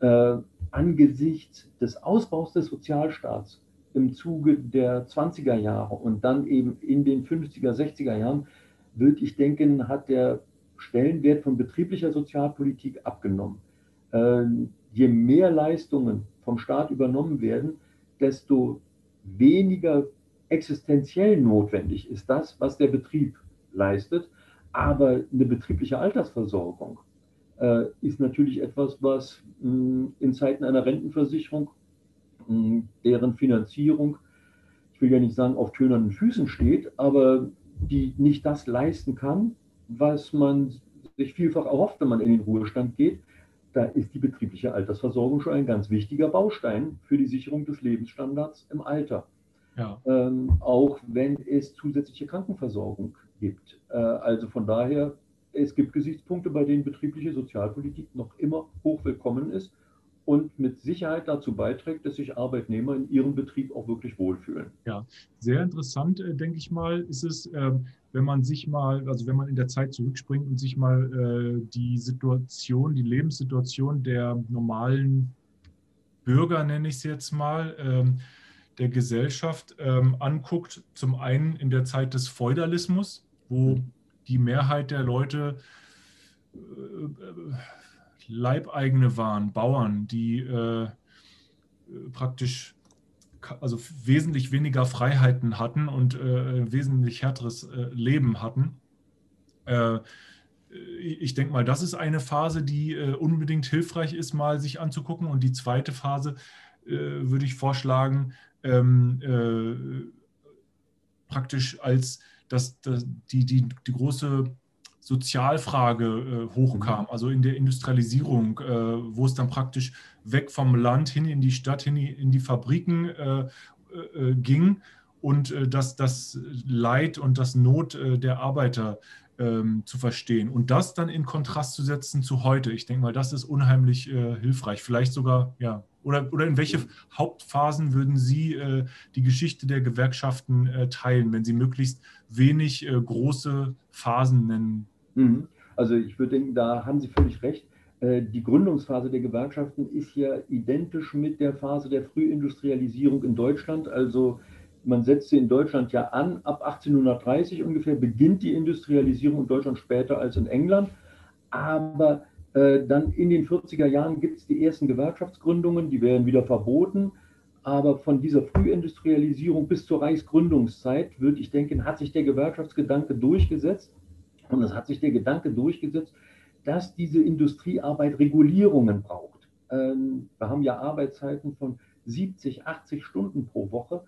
Äh, angesichts des Ausbaus des Sozialstaats im Zuge der 20er Jahre und dann eben in den 50er, 60er Jahren, würde ich denken, hat der Stellenwert von betrieblicher Sozialpolitik abgenommen. Äh, je mehr Leistungen vom Staat übernommen werden, desto weniger existenziell notwendig ist das, was der Betrieb leistet. Aber eine betriebliche Altersversorgung äh, ist natürlich etwas, was mh, in Zeiten einer Rentenversicherung, mh, deren Finanzierung, ich will ja nicht sagen, auf tönernen Füßen steht, aber die nicht das leisten kann, was man sich vielfach erhofft, wenn man in den Ruhestand geht, da ist die betriebliche Altersversorgung schon ein ganz wichtiger Baustein für die Sicherung des Lebensstandards im Alter. Ja. Ähm, auch wenn es zusätzliche Krankenversorgung gibt. Äh, also von daher es gibt Gesichtspunkte, bei denen betriebliche Sozialpolitik noch immer hochwillkommen ist und mit Sicherheit dazu beiträgt, dass sich Arbeitnehmer in ihrem Betrieb auch wirklich wohlfühlen.
Ja, sehr interessant, äh, denke ich mal, ist es, ähm, wenn man sich mal, also wenn man in der Zeit zurückspringt und sich mal äh, die Situation, die Lebenssituation der normalen Bürger, nenne ich es jetzt mal, ähm, der Gesellschaft ähm, anguckt, zum einen in der Zeit des Feudalismus, wo die Mehrheit der Leute äh, Leibeigene waren, Bauern, die äh, praktisch also wesentlich weniger Freiheiten hatten und äh, wesentlich härteres äh, Leben hatten. Äh, ich denke mal, das ist eine Phase, die äh, unbedingt hilfreich ist, mal sich anzugucken. Und die zweite Phase äh, würde ich vorschlagen, ähm, äh, praktisch als das, das, die, die, die große Sozialfrage äh, hochkam, mhm. also in der Industrialisierung, äh, wo es dann praktisch weg vom Land hin in die Stadt, hin in die Fabriken äh, äh ging und äh, dass das Leid und das Not äh, der Arbeiter ähm, zu verstehen und das dann in Kontrast zu setzen zu heute. Ich denke mal, das ist unheimlich hilfreich. Vielleicht sogar, ja, oder, oder in welche Hauptphasen würden Sie die Geschichte der Gewerkschaften teilen, wenn Sie möglichst wenig äh, große Phasen nennen
Mhm. Also ich würde denken, da haben Sie völlig recht. Äh, die Gründungsphase der Gewerkschaften ist ja identisch mit der Phase der Frühindustrialisierung in Deutschland. Also man setzt sie in Deutschland ja an. Ab 1830 ungefähr beginnt die Industrialisierung in Deutschland später als in England. Aber äh, dann in den 40er Jahren gibt es die ersten Gewerkschaftsgründungen, die werden wieder verboten. Aber von dieser Frühindustrialisierung bis zur Reichsgründungszeit, würde ich denken, hat sich der Gewerkschaftsgedanke durchgesetzt. Und es hat sich der Gedanke durchgesetzt, dass diese Industriearbeit Regulierungen braucht. Ähm, wir haben ja Arbeitszeiten von 70, 80 Stunden pro Woche,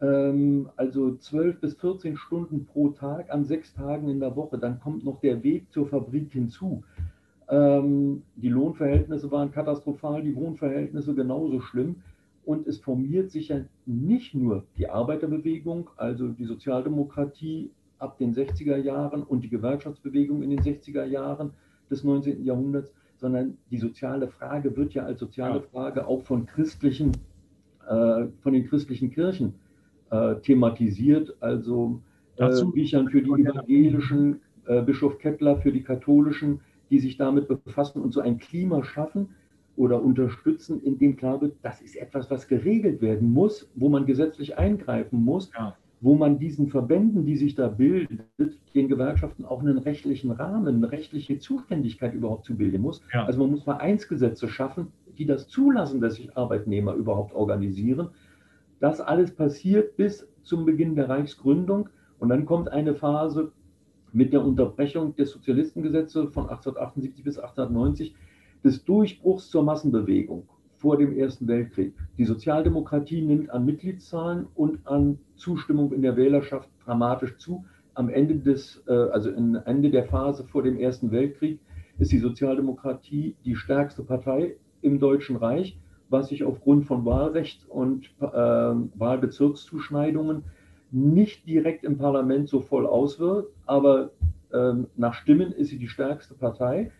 ähm, also 12 bis 14 Stunden pro Tag an sechs Tagen in der Woche. Dann kommt noch der Weg zur Fabrik hinzu. Ähm, die Lohnverhältnisse waren katastrophal, die Wohnverhältnisse genauso schlimm. Und es formiert sich ja nicht nur die Arbeiterbewegung, also die Sozialdemokratie ab den 60er Jahren und die Gewerkschaftsbewegung in den 60er Jahren des 19. Jahrhunderts, sondern die soziale Frage wird ja als soziale Frage auch von christlichen, äh, von den christlichen Kirchen äh, thematisiert. Also äh, Büchern für die evangelischen, äh, Bischof Kettler für die katholischen, die sich damit befassen und so ein Klima schaffen oder unterstützen, in dem klar wird, das ist etwas, was geregelt werden muss, wo man gesetzlich eingreifen muss. Ja wo man diesen Verbänden, die sich da bildet, den Gewerkschaften auch einen rechtlichen Rahmen, eine rechtliche Zuständigkeit überhaupt zu bilden muss. Ja. Also man muss Vereinsgesetze schaffen, die das zulassen, dass sich Arbeitnehmer überhaupt organisieren. Das alles passiert bis zum Beginn der Reichsgründung und dann kommt eine Phase mit der Unterbrechung des Sozialistengesetzes von 1878 bis 1890 des Durchbruchs zur Massenbewegung vor dem Ersten Weltkrieg. Die Sozialdemokratie nimmt an Mitgliedszahlen und an Zustimmung in der Wählerschaft dramatisch zu. Am Ende des, äh, also Ende der Phase vor dem Ersten Weltkrieg ist die Sozialdemokratie die stärkste Partei im Deutschen Reich, was sich aufgrund von Wahlrecht und äh, Wahlbezirkszuschneidungen nicht direkt im Parlament so voll auswirkt, aber äh, nach Stimmen ist sie die stärkste Partei.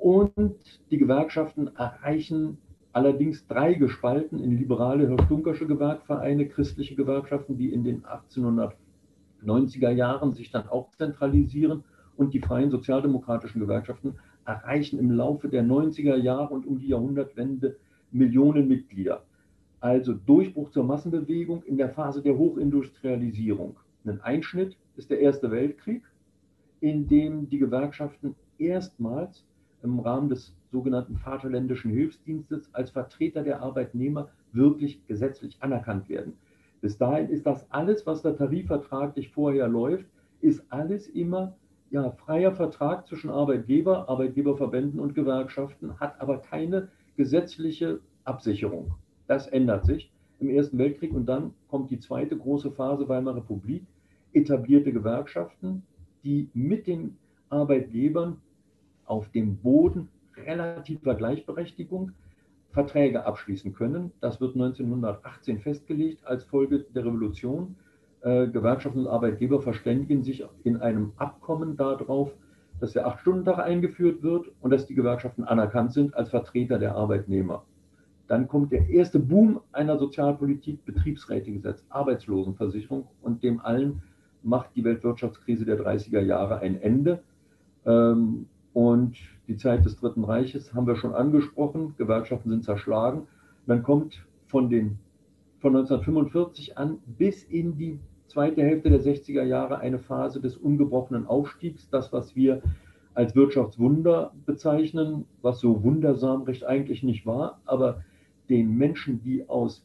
Und die Gewerkschaften erreichen allerdings drei gespalten in liberale Hörstunkersche Gewerkvereine, christliche Gewerkschaften, die in den 1890er Jahren sich dann auch zentralisieren und die freien sozialdemokratischen Gewerkschaften erreichen im Laufe der 90er Jahre und um die Jahrhundertwende Millionen Mitglieder. Also Durchbruch zur Massenbewegung in der Phase der Hochindustrialisierung. Ein Einschnitt ist der Erste Weltkrieg, in dem die Gewerkschaften erstmals im Rahmen des sogenannten Vaterländischen Hilfsdienstes als Vertreter der Arbeitnehmer wirklich gesetzlich anerkannt werden. Bis dahin ist das alles, was da tarifvertraglich vorher läuft, ist alles immer ja, freier Vertrag zwischen Arbeitgeber, Arbeitgeberverbänden und Gewerkschaften, hat aber keine gesetzliche Absicherung. Das ändert sich im Ersten Weltkrieg und dann kommt die zweite große Phase Weimarer Republik, etablierte Gewerkschaften, die mit den Arbeitgebern auf dem Boden relativer Gleichberechtigung Verträge abschließen können. Das wird 1918 festgelegt als Folge der Revolution. Äh, Gewerkschaften und Arbeitgeber verständigen sich in einem Abkommen darauf, dass der Acht-Stunden-Tag eingeführt wird und dass die Gewerkschaften anerkannt sind als Vertreter der Arbeitnehmer. Dann kommt der erste Boom einer Sozialpolitik, Betriebsrätegesetz, Arbeitslosenversicherung und dem allen macht die Weltwirtschaftskrise der 30er Jahre ein Ende. Ähm, und die Zeit des Dritten Reiches haben wir schon angesprochen. Gewerkschaften sind zerschlagen. Dann kommt von den von 1945 an bis in die zweite Hälfte der 60er Jahre eine Phase des ungebrochenen Aufstiegs, das, was wir als Wirtschaftswunder bezeichnen, was so wundersam recht eigentlich nicht war, aber den Menschen, die aus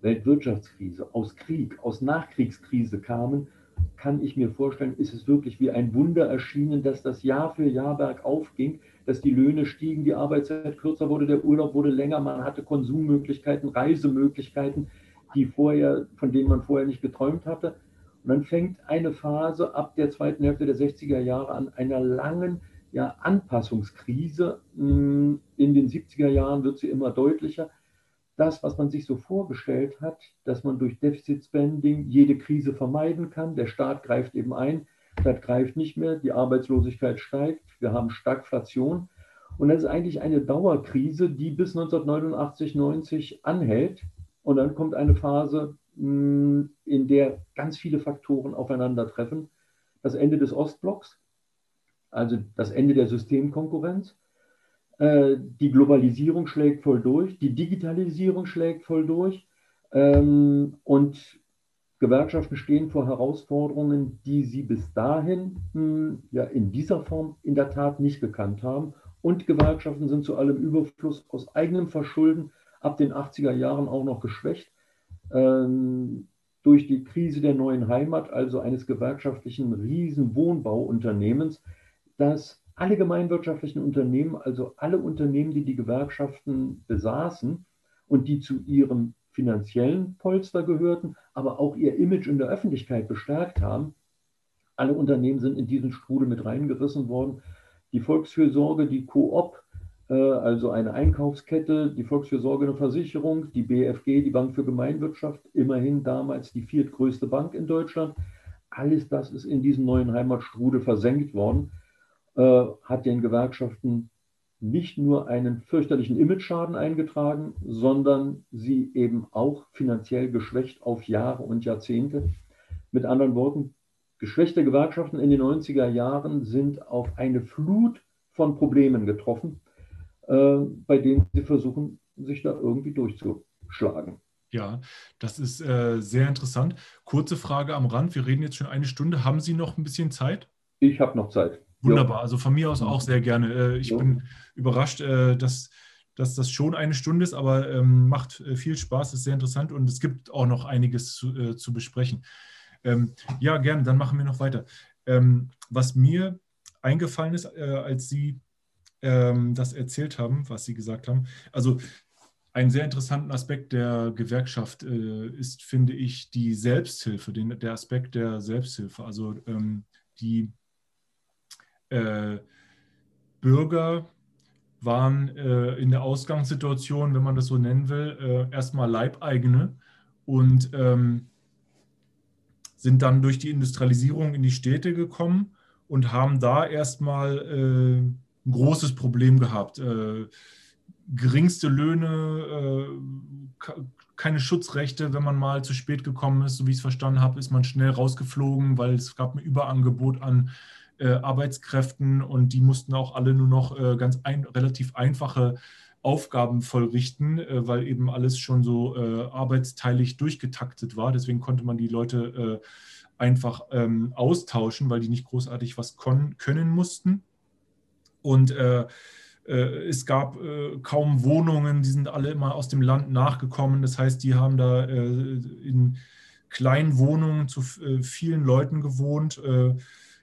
Weltwirtschaftskrise, aus Krieg, aus Nachkriegskrise kamen, kann ich mir vorstellen, ist es wirklich wie ein Wunder erschienen, dass das Jahr für Jahr bergauf ging, dass die Löhne stiegen, die Arbeitszeit kürzer wurde, der Urlaub wurde länger, man hatte Konsummöglichkeiten, Reisemöglichkeiten, die vorher, von denen man vorher nicht geträumt hatte. Und dann fängt eine Phase ab der zweiten Hälfte der 60er Jahre an einer langen ja, Anpassungskrise. In den 70er Jahren wird sie immer deutlicher. Das, was man sich so vorgestellt hat, dass man durch Deficit-Spending jede Krise vermeiden kann, der Staat greift eben ein, das greift nicht mehr, die Arbeitslosigkeit steigt, wir haben Stagflation. Und das ist eigentlich eine Dauerkrise, die bis 1989, 90 anhält. Und dann kommt eine Phase, hm, in der ganz viele Faktoren aufeinandertreffen. Das Ende des Ostblocks, also das Ende der Systemkonkurrenz. Äh, die Globalisierung schlägt voll durch, die Digitalisierung schlägt voll durch. Ähm, und Gewerkschaften stehen vor Herausforderungen, die sie bis dahin hm, ja in dieser Form in der Tat nicht gekannt haben. Und Gewerkschaften sind zu allem Überfluss aus eigenem Verschulden ab den 80er Jahren auch noch geschwächt. Ähm, durch die Krise der neuen Heimat, also eines gewerkschaftlichen Riesenwohnbauunternehmens, dass alle gemeinwirtschaftlichen Unternehmen, also alle Unternehmen, die die Gewerkschaften besaßen und die zu ihrem finanziellen Polster gehörten, aber auch ihr Image in der Öffentlichkeit bestärkt haben, alle Unternehmen sind in diesen Strudel mit reingerissen worden. Die Volksfürsorge, die Coop, äh, also eine Einkaufskette, die Volksfürsorge eine Versicherung, die BFG, die Bank für Gemeinwirtschaft, immerhin damals die viertgrößte Bank in Deutschland. Alles das ist in diesen neuen Heimatstrudel versenkt worden, äh, hat den Gewerkschaften nicht nur einen fürchterlichen Imageschaden eingetragen, sondern sie eben auch finanziell geschwächt auf Jahre und Jahrzehnte. Mit anderen Worten, geschwächte Gewerkschaften in den 90er Jahren sind auf eine Flut von Problemen getroffen äh, bei denen sie versuchen, sich da irgendwie durchzuschlagen.
Ja, das ist äh, sehr interessant. Kurze Frage am Rand. Wir reden jetzt schon eine Stunde. Haben Sie noch ein bisschen Zeit?
Ich habe noch Zeit.
Wunderbar. Also von mir aus auch sehr gerne. Äh, ich bin überrascht, äh, dass, dass das schon eine Stunde ist, aber ähm, macht äh, viel Spaß, ist sehr interessant und es gibt auch noch einiges zu, zu besprechen. Ähm, ja, gerne. Dann machen wir noch weiter. Ähm, was mir eingefallen ist, als Sie das erzählt haben, was Sie gesagt haben. Also ein sehr interessanten Aspekt der Gewerkschaft äh, ist, finde ich, die Selbsthilfe, den, der Aspekt der Selbsthilfe. Also ähm, die äh, Bürger waren äh, in der Ausgangssituation, wenn man das so nennen will, äh, erstmal Leibeigene und ähm, sind dann durch die Industrialisierung in die Städte gekommen und haben da erstmal äh, ein großes Problem gehabt. Äh, geringste Löhne, äh, keine Schutzrechte, wenn man mal zu spät gekommen ist, so wie ich es verstanden habe, ist man schnell rausgeflogen, weil es gab ein Überangebot an äh, Arbeitskräften und die mussten auch alle nur noch äh, ganz ein, relativ einfache Aufgaben vollrichten, äh, weil eben alles schon so äh, arbeitsteilig durchgetaktet war. Deswegen konnte man die Leute einfach ähm, austauschen, weil die nicht großartig was können mussten. Und äh, äh, es gab äh, kaum Wohnungen, die sind alle immer aus dem Land nachgekommen. Das heißt, die haben da äh, in kleinen Wohnungen zu äh, vielen Leuten gewohnt.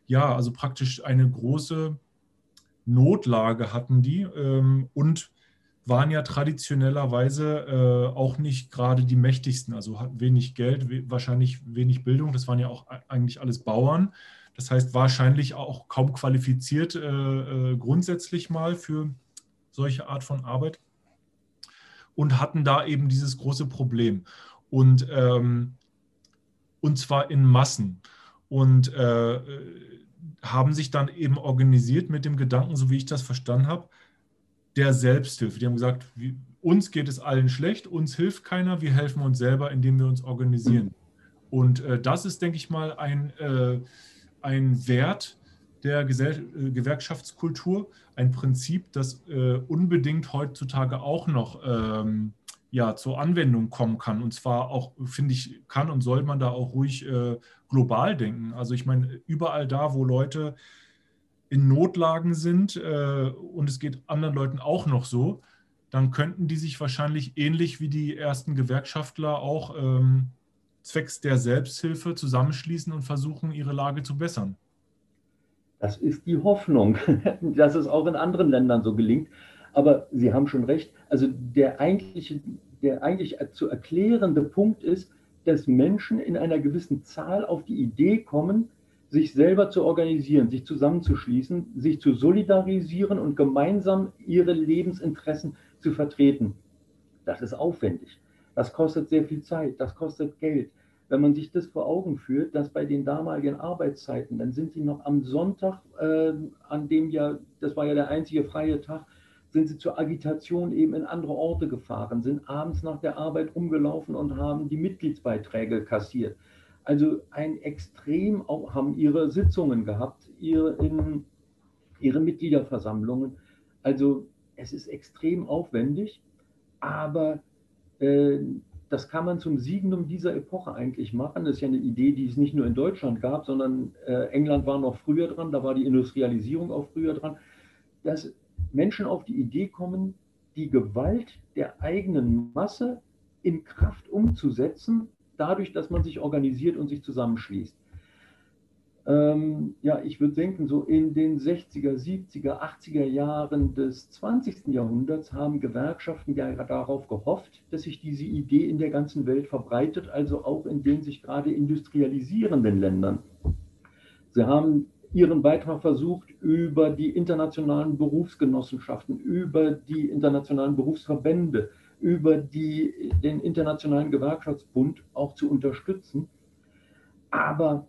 Äh, ja, also praktisch eine große Notlage hatten die ähm, und waren ja traditionellerweise auch nicht gerade die mächtigsten, also hatten wenig Geld, wahrscheinlich wenig Bildung. Das waren ja auch eigentlich alles Bauern. Das heißt, wahrscheinlich auch kaum qualifiziert äh, äh, grundsätzlich mal für solche Art von Arbeit und hatten da eben dieses große Problem. Und, ähm, und zwar in Massen. Und äh, haben sich dann eben organisiert mit dem Gedanken, so wie ich das verstanden habe, der Selbsthilfe. Die haben gesagt, wie, uns geht es allen schlecht, uns hilft keiner, wir helfen uns selber, indem wir uns organisieren. Und äh, das ist, denke ich mal, ein, äh, ein Wert der Gesell äh, Gewerkschaftskultur, ein Prinzip, das äh, unbedingt heutzutage auch noch ähm, ja, zur Anwendung kommen kann. Und zwar auch, finde ich, kann und soll man da auch ruhig äh, global denken. Also ich meine, überall da, wo Leute in Notlagen sind äh, und es geht anderen Leuten auch noch so, dann könnten die sich wahrscheinlich ähnlich wie die ersten Gewerkschaftler auch ähm, zwecks der Selbsthilfe zusammenschließen und versuchen, ihre Lage zu bessern.
Das ist die Hoffnung, dass es auch in anderen Ländern so gelingt. Aber Sie haben schon recht. Also der eigentliche, der eigentlich zu erklärende Punkt ist, dass Menschen in einer gewissen Zahl auf die Idee kommen, sich selber zu organisieren, sich zusammenzuschließen, sich zu solidarisieren und gemeinsam ihre Lebensinteressen zu vertreten. Das ist aufwendig. Das kostet sehr viel Zeit, das kostet Geld. Wenn man sich das vor Augen führt, dass bei den damaligen Arbeitszeiten, dann sind sie noch am Sonntag, äh, an dem ja, das war ja der einzige freie Tag, sind sie zur Agitation eben in andere Orte gefahren, sind abends nach der Arbeit rumgelaufen und haben die Mitgliedsbeiträge kassiert. Also ein extrem, auch haben ihre Sitzungen gehabt, ihre, in, ihre Mitgliederversammlungen. Also es ist extrem aufwendig, aber äh, das kann man zum Signum dieser Epoche eigentlich machen. Das ist ja eine Idee, die es nicht nur in Deutschland gab, sondern äh, England war noch früher dran, da war die Industrialisierung auch früher dran, dass Menschen auf die Idee kommen, die Gewalt der eigenen Masse in Kraft umzusetzen, dadurch, dass man sich organisiert und sich zusammenschließt. Ähm, ja, ich würde denken, so in den 60er, 70er, 80er Jahren des 20. Jahrhunderts haben Gewerkschaften ja darauf gehofft, dass sich diese Idee in der ganzen Welt verbreitet, also auch in den sich gerade industrialisierenden Ländern. Sie haben ihren Beitrag versucht, über die internationalen Berufsgenossenschaften, über die internationalen Berufsverbände, über die, den Internationalen Gewerkschaftsbund auch zu unterstützen. Aber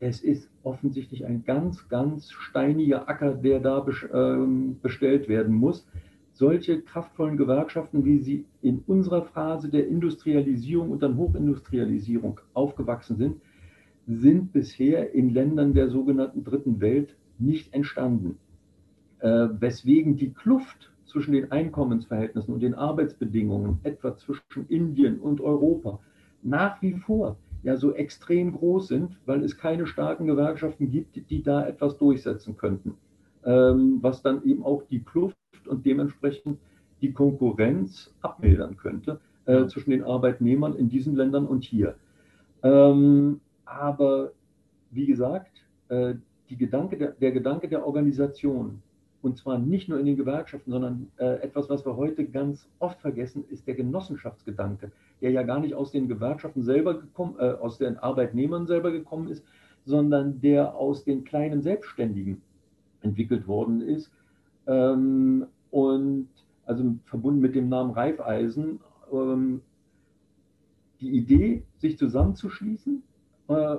es ist offensichtlich ein ganz, ganz steiniger Acker, der da ähm, bestellt werden muss. Solche kraftvollen Gewerkschaften, wie sie in unserer Phase der Industrialisierung und dann Hochindustrialisierung aufgewachsen sind, sind bisher in Ländern der sogenannten Dritten Welt nicht entstanden. Äh, weswegen die Kluft zwischen den Einkommensverhältnissen und den Arbeitsbedingungen, etwa zwischen Indien und Europa, nach wie vor ja so extrem groß sind, weil es keine starken Gewerkschaften gibt, die da etwas durchsetzen könnten. Ähm, was dann eben auch die Kluft und dementsprechend die Konkurrenz abmildern könnte äh, zwischen den Arbeitnehmern in diesen Ländern und hier. Ähm, aber wie gesagt, äh, Gedanke der, der, Gedanke der Organisation, und zwar nicht nur in den Gewerkschaften, sondern äh, etwas, was wir heute ganz oft vergessen, ist der Genossenschaftsgedanke, der ja gar nicht aus den Gewerkschaften selber gekommen, äh, aus den Arbeitnehmern selber gekommen ist, sondern der aus den kleinen Selbstständigen entwickelt worden ist. Ähm, und also verbunden mit dem Namen Reifeisen, ähm, die Idee, sich zusammenzuschließen,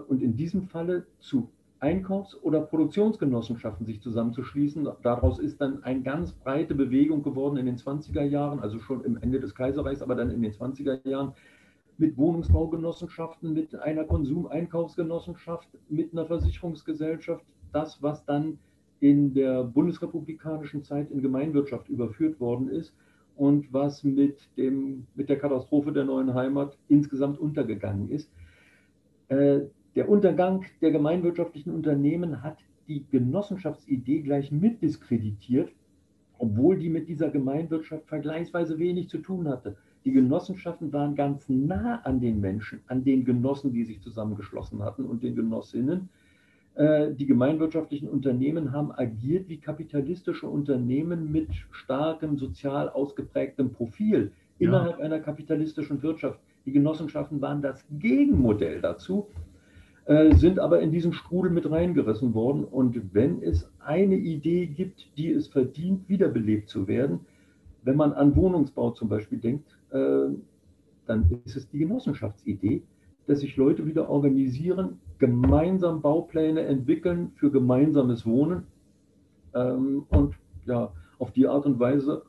und in diesem Falle zu Einkaufs- oder Produktionsgenossenschaften sich zusammenzuschließen. Daraus ist dann eine ganz breite Bewegung geworden in den 20er Jahren, also schon im Ende des Kaiserreichs, aber dann in den 20er Jahren mit Wohnungsbaugenossenschaften, mit einer Konsumeinkaufsgenossenschaft, mit einer Versicherungsgesellschaft. Das, was dann in der bundesrepublikanischen Zeit in Gemeinwirtschaft überführt worden ist und was mit, dem, mit der Katastrophe der neuen Heimat insgesamt untergegangen ist. Äh, der Untergang der gemeinwirtschaftlichen Unternehmen hat die Genossenschaftsidee gleich mitdiskreditiert, obwohl die mit dieser Gemeinwirtschaft vergleichsweise wenig zu tun hatte. Die Genossenschaften waren ganz nah an den Menschen, an den Genossen, die sich zusammengeschlossen hatten und den Genossinnen. Äh, die gemeinwirtschaftlichen Unternehmen haben agiert wie kapitalistische Unternehmen mit starkem sozial ausgeprägtem Profil ja. innerhalb einer kapitalistischen Wirtschaft. Die Genossenschaften waren das Gegenmodell dazu, äh, sind aber in diesen Strudel mit reingerissen worden. Und wenn es eine Idee gibt, die es verdient, wiederbelebt zu werden, wenn man an Wohnungsbau zum Beispiel denkt, äh, dann ist es die Genossenschaftsidee, dass sich Leute wieder organisieren, gemeinsam Baupläne entwickeln für gemeinsames Wohnen ähm, und ja, auf die Art und Weise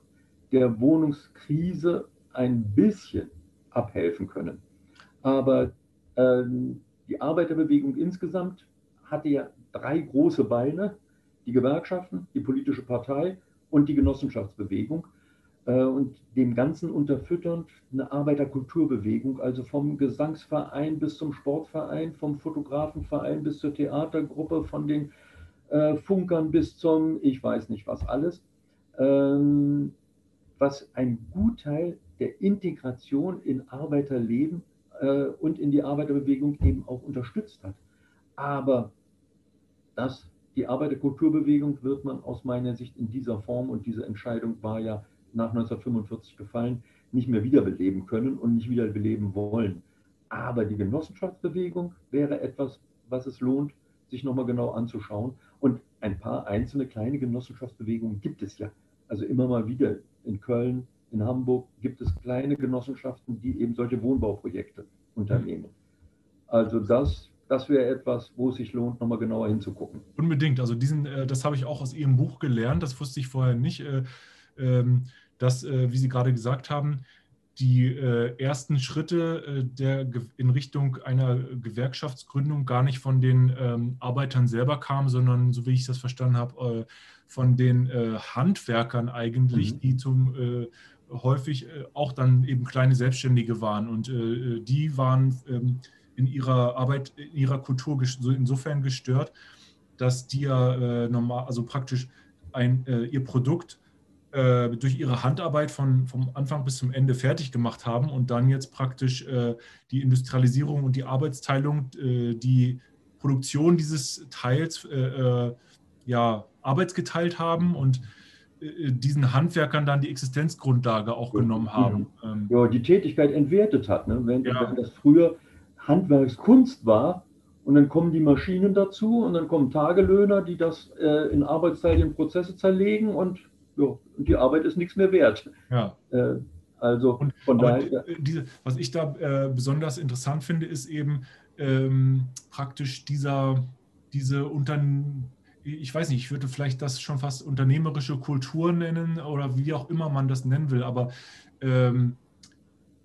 der Wohnungskrise ein bisschen abhelfen können. Aber ähm, die Arbeiterbewegung insgesamt hatte ja drei große Beine, die Gewerkschaften, die politische Partei und die Genossenschaftsbewegung. äh, und dem Ganzen unterfütternd eine Arbeiterkulturbewegung, also vom Gesangsverein bis zum Sportverein, vom Fotografenverein bis zur Theatergruppe, von den äh, Funkern bis zum, ich weiß nicht was alles, ähm, was ein Gutteil der Integration in Arbeiterleben äh, und in die Arbeiterbewegung eben auch unterstützt hat. Aber das, die Arbeiterkulturbewegung wird man aus meiner Sicht in dieser Form und diese Entscheidung war ja nach 1945 gefallen, nicht mehr wiederbeleben können und nicht wiederbeleben wollen. Aber die Genossenschaftsbewegung wäre etwas, was es lohnt, sich nochmal genau anzuschauen. Und ein paar einzelne kleine Genossenschaftsbewegungen gibt es ja. Also immer mal wieder in Köln, in Hamburg gibt es kleine Genossenschaften, die eben solche Wohnbauprojekte unternehmen. Also das, das wäre etwas, wo es sich lohnt, nochmal genauer hinzugucken.
Unbedingt. Also diesen, äh, das habe ich auch aus Ihrem Buch gelernt, das wusste ich vorher nicht. Äh, ähm, dass, äh, wie Sie gerade gesagt haben, die ersten Schritte der, in Richtung einer Gewerkschaftsgründung gar nicht von den ähm, Arbeitern selber kamen, sondern, so wie ich das verstanden habe, von den Handwerkern eigentlich, mhm. die zum häufig auch dann eben kleine Selbstständige waren. Und die waren ähm, in ihrer Arbeit, in ihrer Kultur insofern gestört, dass die ja normal, also praktisch ein, ihr Produkt äh, durch ihre Handarbeit von, vom Anfang bis zum Ende fertig gemacht haben und dann jetzt praktisch äh, die Industrialisierung und die Arbeitsteilung, äh, die Produktion dieses Teils äh, äh, ja, arbeitsgeteilt haben und äh, diesen Handwerkern dann die Existenzgrundlage auch genommen haben.
Ähm, ja, die Tätigkeit entwertet hat. Ne? Wenn, ja. wenn das früher Handwerkskunst war, und dann kommen die Maschinen dazu und dann kommen Tagelöhner, die das äh, in Arbeitsteile in Prozesse zerlegen und ja, die Arbeit ist nichts mehr wert.
Ja. Äh, also und, von daher. Diese, was ich da äh, besonders interessant finde, ist eben ähm, praktisch dieser, diese Unternehmen ich weiß nicht, ich würde vielleicht das schon fast unternehmerische Kultur nennen oder wie auch immer man das nennen will, aber ähm,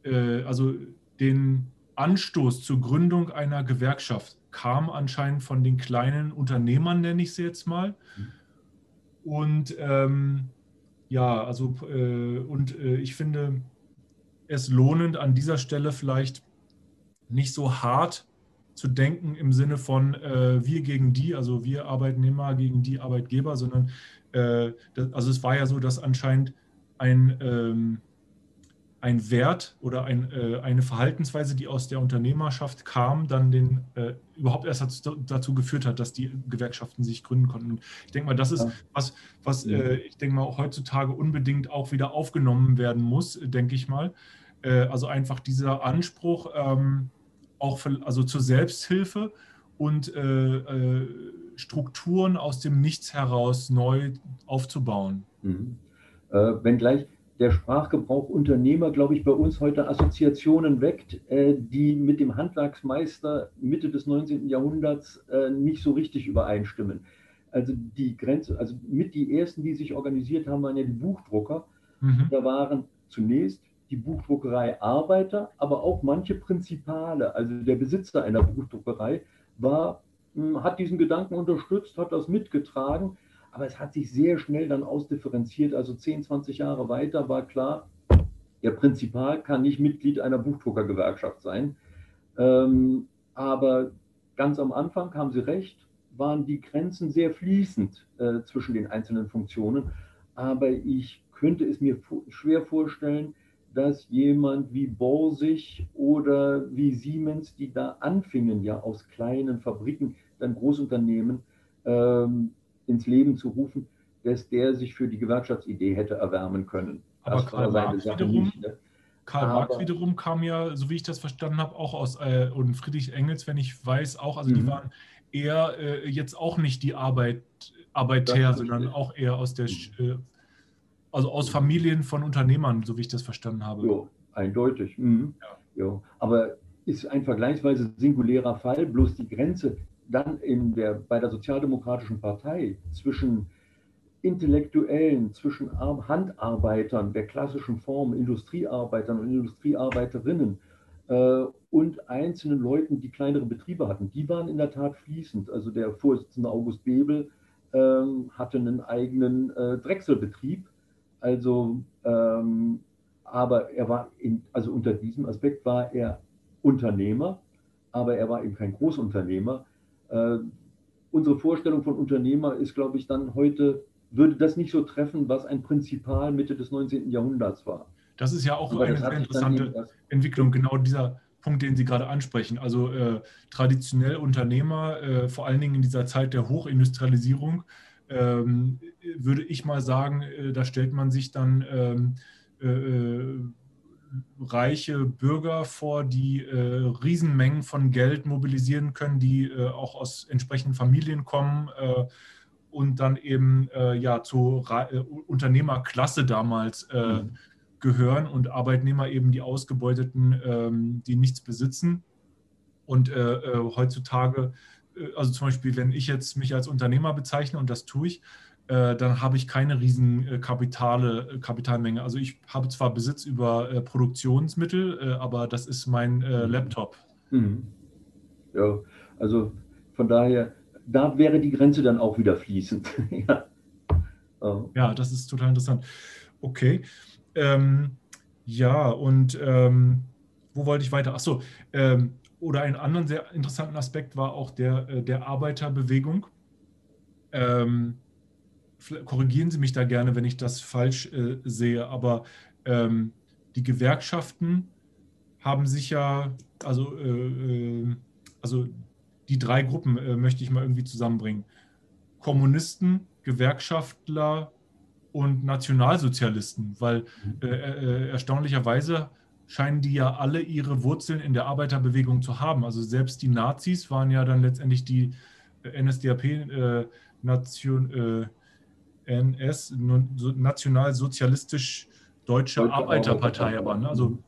äh, also den Anstoß zur Gründung einer Gewerkschaft kam anscheinend von den kleinen Unternehmern, nenne ich sie jetzt mal. Und ähm, ja, also äh, und äh, ich finde es lohnend an dieser Stelle vielleicht nicht so hart zu denken im Sinne von äh, wir gegen die, also wir Arbeitnehmer gegen die Arbeitgeber, sondern äh, das, also es war ja so, dass anscheinend ein ähm, ein Wert oder ein, äh, eine Verhaltensweise, die aus der Unternehmerschaft kam, dann den äh, überhaupt erst dazu, dazu, geführt hat, dass die Gewerkschaften sich gründen konnten. Und ich denke mal, das ist was, was äh, ich denke mal heutzutage unbedingt auch wieder aufgenommen werden muss, denke ich mal. Äh, also einfach dieser Anspruch ähm, auch für, also zur Selbsthilfe und äh, äh, Strukturen aus dem Nichts heraus neu aufzubauen.
Mhm. wenngleich der Sprachgebrauch Unternehmer, glaube ich, bei uns heute Assoziationen weckt, äh, die mit dem Handwerksmeister Mitte des 19. Jahrhunderts äh, nicht so richtig übereinstimmen. Also die Grenze, also mit die ersten, die sich organisiert haben, waren ja die Buchdrucker. Mhm. Da waren zunächst die Buchdruckerei Arbeiter, aber auch manche Prinzipale, also der Besitzer einer Buchdruckerei, war, hm, hat diesen Gedanken unterstützt, hat das mitgetragen aber es hat sich sehr schnell dann ausdifferenziert. Also 10, 20 Jahre weiter war klar, der Prinzipal kann nicht Mitglied einer Buchdruckergewerkschaft sein. Ähm, aber ganz am Anfang haben Sie recht, waren die Grenzen sehr fließend äh, zwischen den einzelnen Funktionen. Aber ich könnte es mir schwer vorstellen, dass jemand wie Borsig oder wie Siemens, die da anfingen, ja aus kleinen Fabriken, dann Großunternehmen, ähm, ins Leben zu rufen, dass der sich für die Gewerkschaftsidee hätte erwärmen können.
Aber das Karl Marx wiederum, nicht, ne? Karl Aber, Marx wiederum kam ja, so wie ich das verstanden habe, auch aus, äh, und Friedrich Engels, wenn ich weiß, auch, also die mhm. waren eher äh, jetzt auch nicht die Arbeit, Arbeiter, sondern auch eher aus der, mhm. äh, also aus Familien von Unternehmern, so wie ich das verstanden habe.
Ja, eindeutig. Mhm. Ja. ja. Aber ist ein vergleichsweise singulärer Fall, bloß die Grenze dann in der, bei der Sozialdemokratischen Partei zwischen Intellektuellen, zwischen Handarbeitern der klassischen Form, Industriearbeitern und Industriearbeiterinnen äh, und einzelnen Leuten, die kleinere Betriebe hatten, die waren in der Tat fließend. Also der Vorsitzende August Bebel äh, hatte einen eigenen äh, Drechselbetrieb Also, ähm, aber er war, in, also unter diesem Aspekt war er Unternehmer, aber er war eben kein Großunternehmer. Äh, unsere Vorstellung von Unternehmer ist, glaube ich, dann heute, würde das nicht so treffen, was ein Prinzipal Mitte des 19. Jahrhunderts war.
Das ist ja auch aber eine sehr interessante Entwicklung, genau dieser Punkt, den Sie gerade ansprechen. Also äh, traditionell Unternehmer, äh, vor allen Dingen in dieser Zeit der Hochindustrialisierung, ähm, würde ich mal sagen, äh, da stellt man sich dann ähm, äh, äh, reiche Bürger vor, die äh, Riesenmengen von Geld mobilisieren können, die äh, auch aus entsprechenden Familien kommen und dann eben ja zur Unternehmerklasse damals mhm. gehören und Arbeitnehmer eben die Ausgebeuteten, ähm, die nichts besitzen. Und heutzutage also zum Beispiel, wenn ich jetzt mich als Unternehmer bezeichne und das tue ich, äh, dann habe ich keine riesen äh, Kapitale, Kapitalmenge. Also ich habe zwar Besitz über Produktionsmittel, aber das ist mein mhm. Laptop. Mhm.
Ja, also von daher, da wäre die Grenze dann auch wieder fließend.
ja. Oh. ja, das ist total interessant. Okay. Ähm, ja, und ähm, wo wollte ich weiter? Achso, ähm, oder einen anderen sehr interessanten Aspekt war auch der, äh, der Arbeiterbewegung. Ähm, korrigieren Sie mich da gerne, wenn ich das falsch äh, sehe, aber ähm, die Gewerkschaften haben sich ja, also, äh, äh also die drei Gruppen äh, möchte ich mal irgendwie zusammenbringen. Kommunisten, Gewerkschaftler und Nationalsozialisten, weil mhm. äh, erstaunlicherweise scheinen die ja alle ihre Wurzeln in der Arbeiterbewegung zu haben. Also selbst die Nazis waren ja dann letztendlich die äh, NSDAP, äh, Nation, äh, NS, Nationalsozialistisch Deutsche Deutsche Arbeiterpartei, aber ne? also,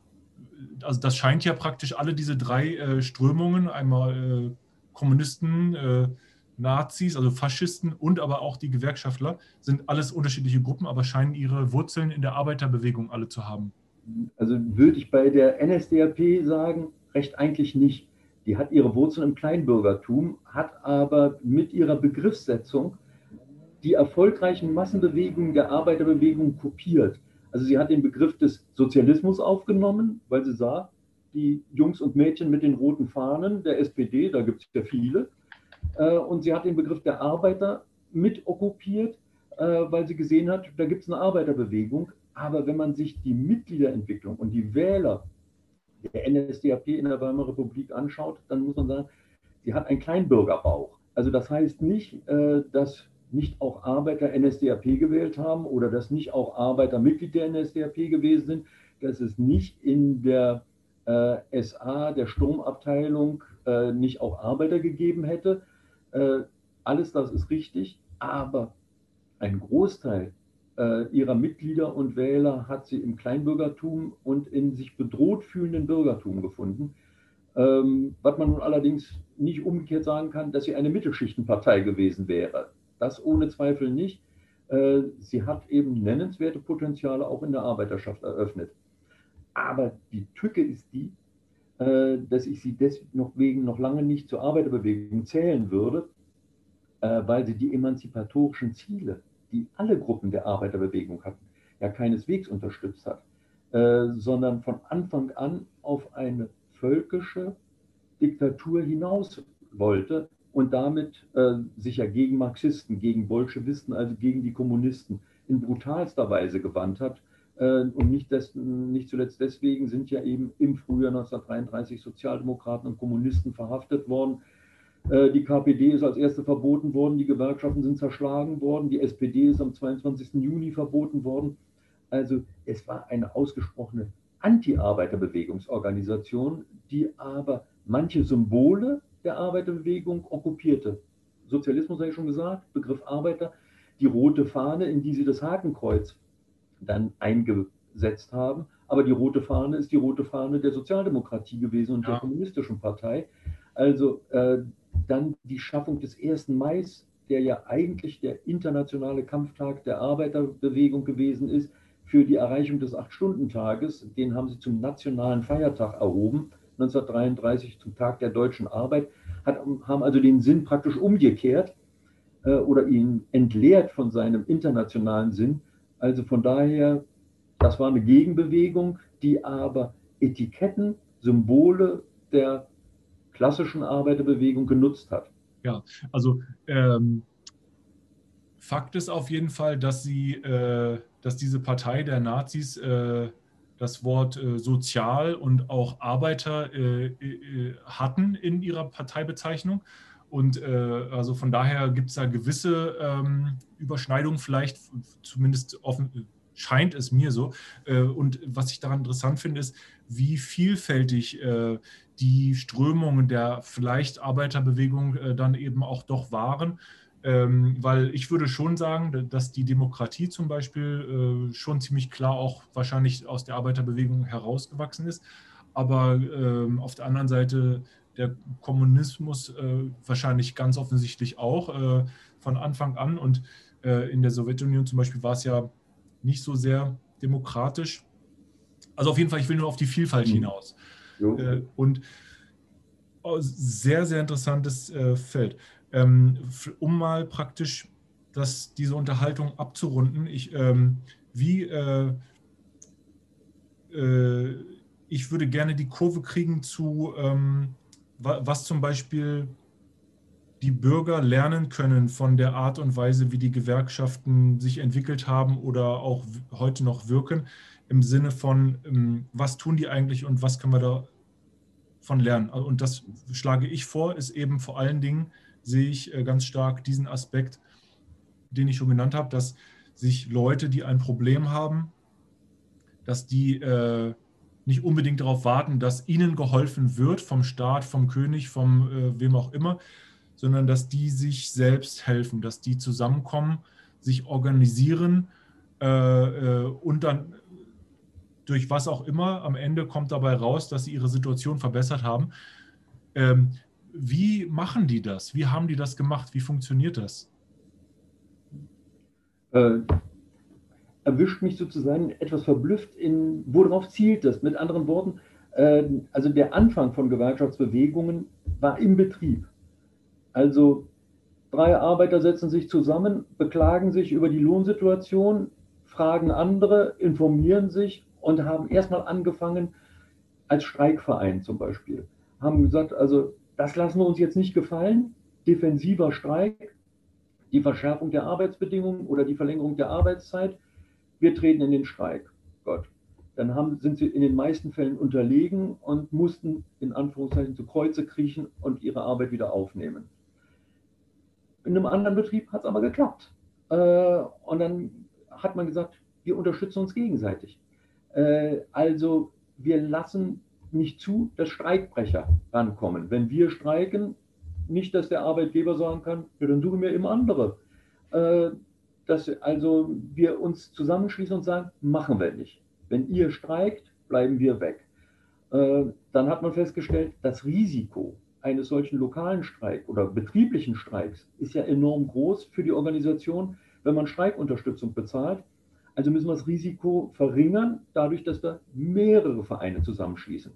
also das scheint ja praktisch alle diese drei äh, Strömungen, einmal äh, Kommunisten, äh, Nazis, also Faschisten und aber auch die Gewerkschaftler, sind alles unterschiedliche Gruppen, aber scheinen ihre Wurzeln in der Arbeiterbewegung alle zu haben
also würde ich bei der NSDAP sagen, recht eigentlich nicht. Die hat ihre Wurzeln im Kleinbürgertum, hat aber mit ihrer Begriffssetzung die erfolgreichen Massenbewegungen der Arbeiterbewegung kopiert. Also sie hat den Begriff des Sozialismus aufgenommen, weil sie sah, die Jungs und Mädchen mit den roten Fahnen der SPD, da gibt es ja viele, äh, und sie hat den Begriff der Arbeiter mit okkupiert, äh, weil sie gesehen hat, da gibt es eine Arbeiterbewegung, aber wenn man sich die Mitgliederentwicklung und die Wähler der NSDAP in der Weimarer Republik anschaut, dann muss man sagen, sie hat einen Kleinbürgerbauch. Also das heißt nicht, äh, dass nicht auch Arbeiter NSDAP gewählt haben oder dass nicht auch Arbeiter Mitglied der NSDAP gewesen sind, dass es nicht in der äh, SA, der Sturmabteilung, äh, nicht auch Arbeiter gegeben hätte. Alles das ist richtig, aber ein Großteil äh, ihrer Mitglieder und Wähler hat sie im Kleinbürgertum und in sich bedroht fühlenden Bürgertum gefunden. Ähm, was man nun allerdings nicht umgekehrt sagen kann, dass sie eine Mittelschichtenpartei gewesen wäre. Das ohne Zweifel nicht. Äh, sie hat eben nennenswerte Potenziale auch in der Arbeiterschaft eröffnet. Aber die Tücke ist die, äh, dass ich sie deswegen noch lange nicht zur Arbeiterbewegung zählen würde, äh, weil sie die emanzipatorischen Ziele die alle Gruppen der Arbeiterbewegung hatten, ja keineswegs unterstützt hat, äh, sondern von Anfang an auf eine völkische Diktatur hinaus wollte und damit äh, sich ja gegen Marxisten, gegen Bolschewisten, also gegen die Kommunisten in brutalster Weise gewandt hat. Äh, und nicht, des, nicht zuletzt deswegen sind ja eben im Frühjahr 1933 Sozialdemokraten und Kommunisten verhaftet worden, die KPD ist als erste verboten worden, die Gewerkschaften sind zerschlagen worden, die SPD ist am 22. Juni verboten worden. Also es war eine ausgesprochene Anti-Arbeiterbewegungsorganisation, die aber manche Symbole der Arbeiterbewegung okkupierte. Sozialismus habe ich schon gesagt, Begriff Arbeiter, die rote Fahne, in die sie das Hakenkreuz dann eingesetzt haben. Aber die rote Fahne ist die rote Fahne der Sozialdemokratie gewesen und ja. der kommunistischen Partei. Also äh, dann die Schaffung des 1. Mai, der ja eigentlich der internationale Kampftag der Arbeiterbewegung gewesen ist, für die Erreichung des Acht-Stunden-Tages. Den haben sie zum nationalen Feiertag erhoben, 1933 zum Tag der deutschen Arbeit, hat, haben also den Sinn praktisch umgekehrt äh, oder ihn entleert von seinem internationalen Sinn. Also von daher, das war eine Gegenbewegung, die aber Etiketten, Symbole der klassischen Arbeiterbewegung genutzt hat.
Ja, also ähm, Fakt ist auf jeden Fall, dass sie, äh, dass diese Partei der Nazis äh, das Wort äh, sozial und auch Arbeiter äh, äh, hatten in ihrer Parteibezeichnung. Und äh, also von daher gibt es da gewisse ähm, Überschneidungen, vielleicht zumindest offen, scheint es mir so. und was ich daran interessant finde, ist, wie vielfältig die Strömungen der vielleicht Arbeiterbewegung dann eben auch doch waren. Ähm, weil ich würde schon sagen, dass die Demokratie zum Beispiel äh, schon ziemlich klar auch wahrscheinlich aus der Arbeiterbewegung herausgewachsen ist. Aber ähm, auf der anderen Seite der Kommunismus äh, wahrscheinlich ganz offensichtlich auch äh, von Anfang an. Und äh, in der Sowjetunion zum Beispiel war es ja nicht so sehr demokratisch. Also auf jeden Fall, ich will nur auf die Vielfalt mhm. hinaus. Äh, und oh, sehr, sehr interessantes äh, Feld ähm, um mal praktisch das, diese Unterhaltung abzurunden. Ich, ähm, wie, äh, äh, ich würde gerne die Kurve kriegen zu, ähm, was zum Beispiel die Bürger lernen können von der Art und Weise, wie die Gewerkschaften sich entwickelt haben oder auch heute noch wirken, im Sinne von, was tun die eigentlich und was können wir davon lernen. Und das schlage ich vor, ist eben vor allen Dingen sehe ich äh, ganz stark diesen Aspekt, den ich schon genannt habe, dass sich Leute, die ein Problem haben, dass die äh, nicht unbedingt darauf warten, dass ihnen geholfen wird vom Staat, vom König, vom äh, wem auch immer, sondern dass die sich selbst helfen, dass die zusammenkommen, sich organisieren äh, äh und dann durch was auch immer am Ende kommt dabei raus, dass sie ihre Situation verbessert haben. Ähm, wie machen die das? Wie haben die das gemacht? Wie funktioniert das?
Äh, erwischt mich sozusagen etwas verblüfft in, worauf zielt das? Mit anderen Worten, äh, also der Anfang von Gewerkschaftsbewegungen war im Betrieb. Also drei Arbeiter setzen sich zusammen, beklagen sich über die Lohnsituation, fragen andere, informieren sich und haben erstmal angefangen als Streikverein zum Beispiel. Haben gesagt, also das lassen wir uns jetzt nicht gefallen. Defensiver Streik, die Verschärfung der Arbeitsbedingungen oder die Verlängerung der Arbeitszeit. Wir treten in den Streik. Gott. Dann haben, sind sie in den meisten Fällen unterlegen und mussten in Anführungszeichen zu Kreuze kriechen und ihre Arbeit wieder aufnehmen. In einem anderen Betrieb hat es aber geklappt. Äh, und dann hat man gesagt, wir unterstützen uns gegenseitig. Äh, also wir lassen nicht zu, dass Streikbrecher rankommen. Wenn wir streiken, nicht, dass der Arbeitgeber sagen kann, ja, dann suchen wir eben andere. Äh, dass also wir uns zusammenschließen und sagen, machen wir nicht. Wenn ihr streikt, bleiben wir weg. Äh, dann hat man festgestellt, das Risiko eines solchen lokalen Streiks oder betrieblichen Streiks ist ja enorm groß für die Organisation, wenn man Streikunterstützung bezahlt. Also müssen wir das Risiko verringern, dadurch, dass wir mehrere Vereine zusammenschließen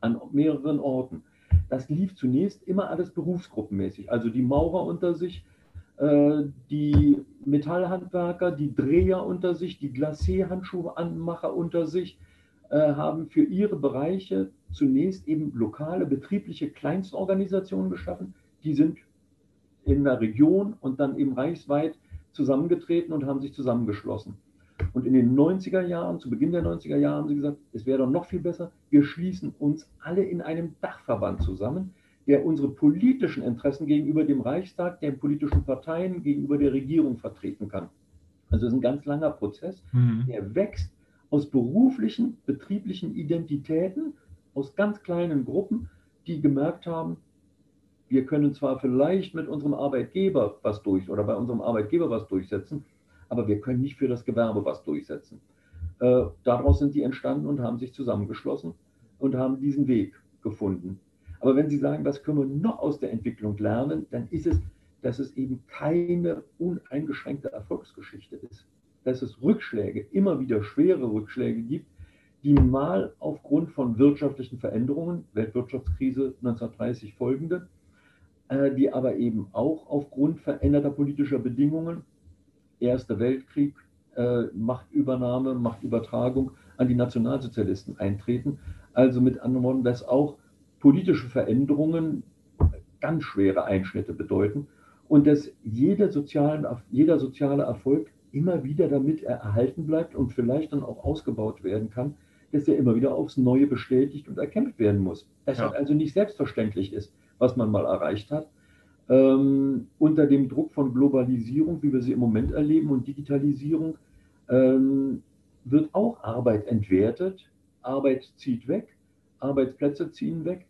an mehreren Orten. Das lief zunächst immer alles berufsgruppenmäßig. Also die Maurer unter sich, äh, die Metallhandwerker, die Dreher unter sich, die Glacé-Handschuhanmacher unter sich äh, haben für ihre Bereiche zunächst eben lokale betriebliche Kleinstorganisationen geschaffen. Die sind in der Region und dann eben reichsweit zusammengetreten und haben sich zusammengeschlossen. Und in den 90er Jahren, zu Beginn der 90er Jahre, haben sie gesagt, es wäre doch noch viel besser, wir schließen uns alle in einem Dachverband zusammen, der unsere politischen Interessen gegenüber dem Reichstag, den politischen Parteien, gegenüber der Regierung vertreten kann. Also es ist ein ganz langer Prozess, mhm. der wächst aus beruflichen, betrieblichen Identitäten, aus ganz kleinen Gruppen, die gemerkt haben, wir können zwar vielleicht mit unserem Arbeitgeber was durch oder bei unserem Arbeitgeber was durchsetzen, aber wir können nicht für das Gewerbe was durchsetzen. Äh, daraus sind die entstanden und haben sich zusammengeschlossen und haben diesen Weg gefunden. Aber wenn Sie sagen, was können wir noch aus der Entwicklung lernen, dann ist es, dass es eben keine uneingeschränkte Erfolgsgeschichte ist. Dass es Rückschläge, immer wieder schwere Rückschläge gibt, die mal aufgrund von wirtschaftlichen Veränderungen, Weltwirtschaftskrise 1930 folgende, äh, die aber eben auch aufgrund veränderter politischer Bedingungen Erster Weltkrieg, äh, Machtübernahme, Machtübertragung an die Nationalsozialisten eintreten. Also mit anderen Worten, dass auch politische Veränderungen ganz schwere Einschnitte bedeuten und dass jeder, sozialen, jeder soziale Erfolg immer wieder damit erhalten bleibt und vielleicht dann auch ausgebaut werden kann, dass er immer wieder aufs Neue bestätigt und erkämpft werden muss. Das ja. also nicht selbstverständlich ist, was man mal erreicht hat. Ähm, unter dem Druck von Globalisierung, wie wir sie im Moment erleben, und Digitalisierung, ähm, wird auch Arbeit entwertet. Arbeit zieht weg, Arbeitsplätze ziehen weg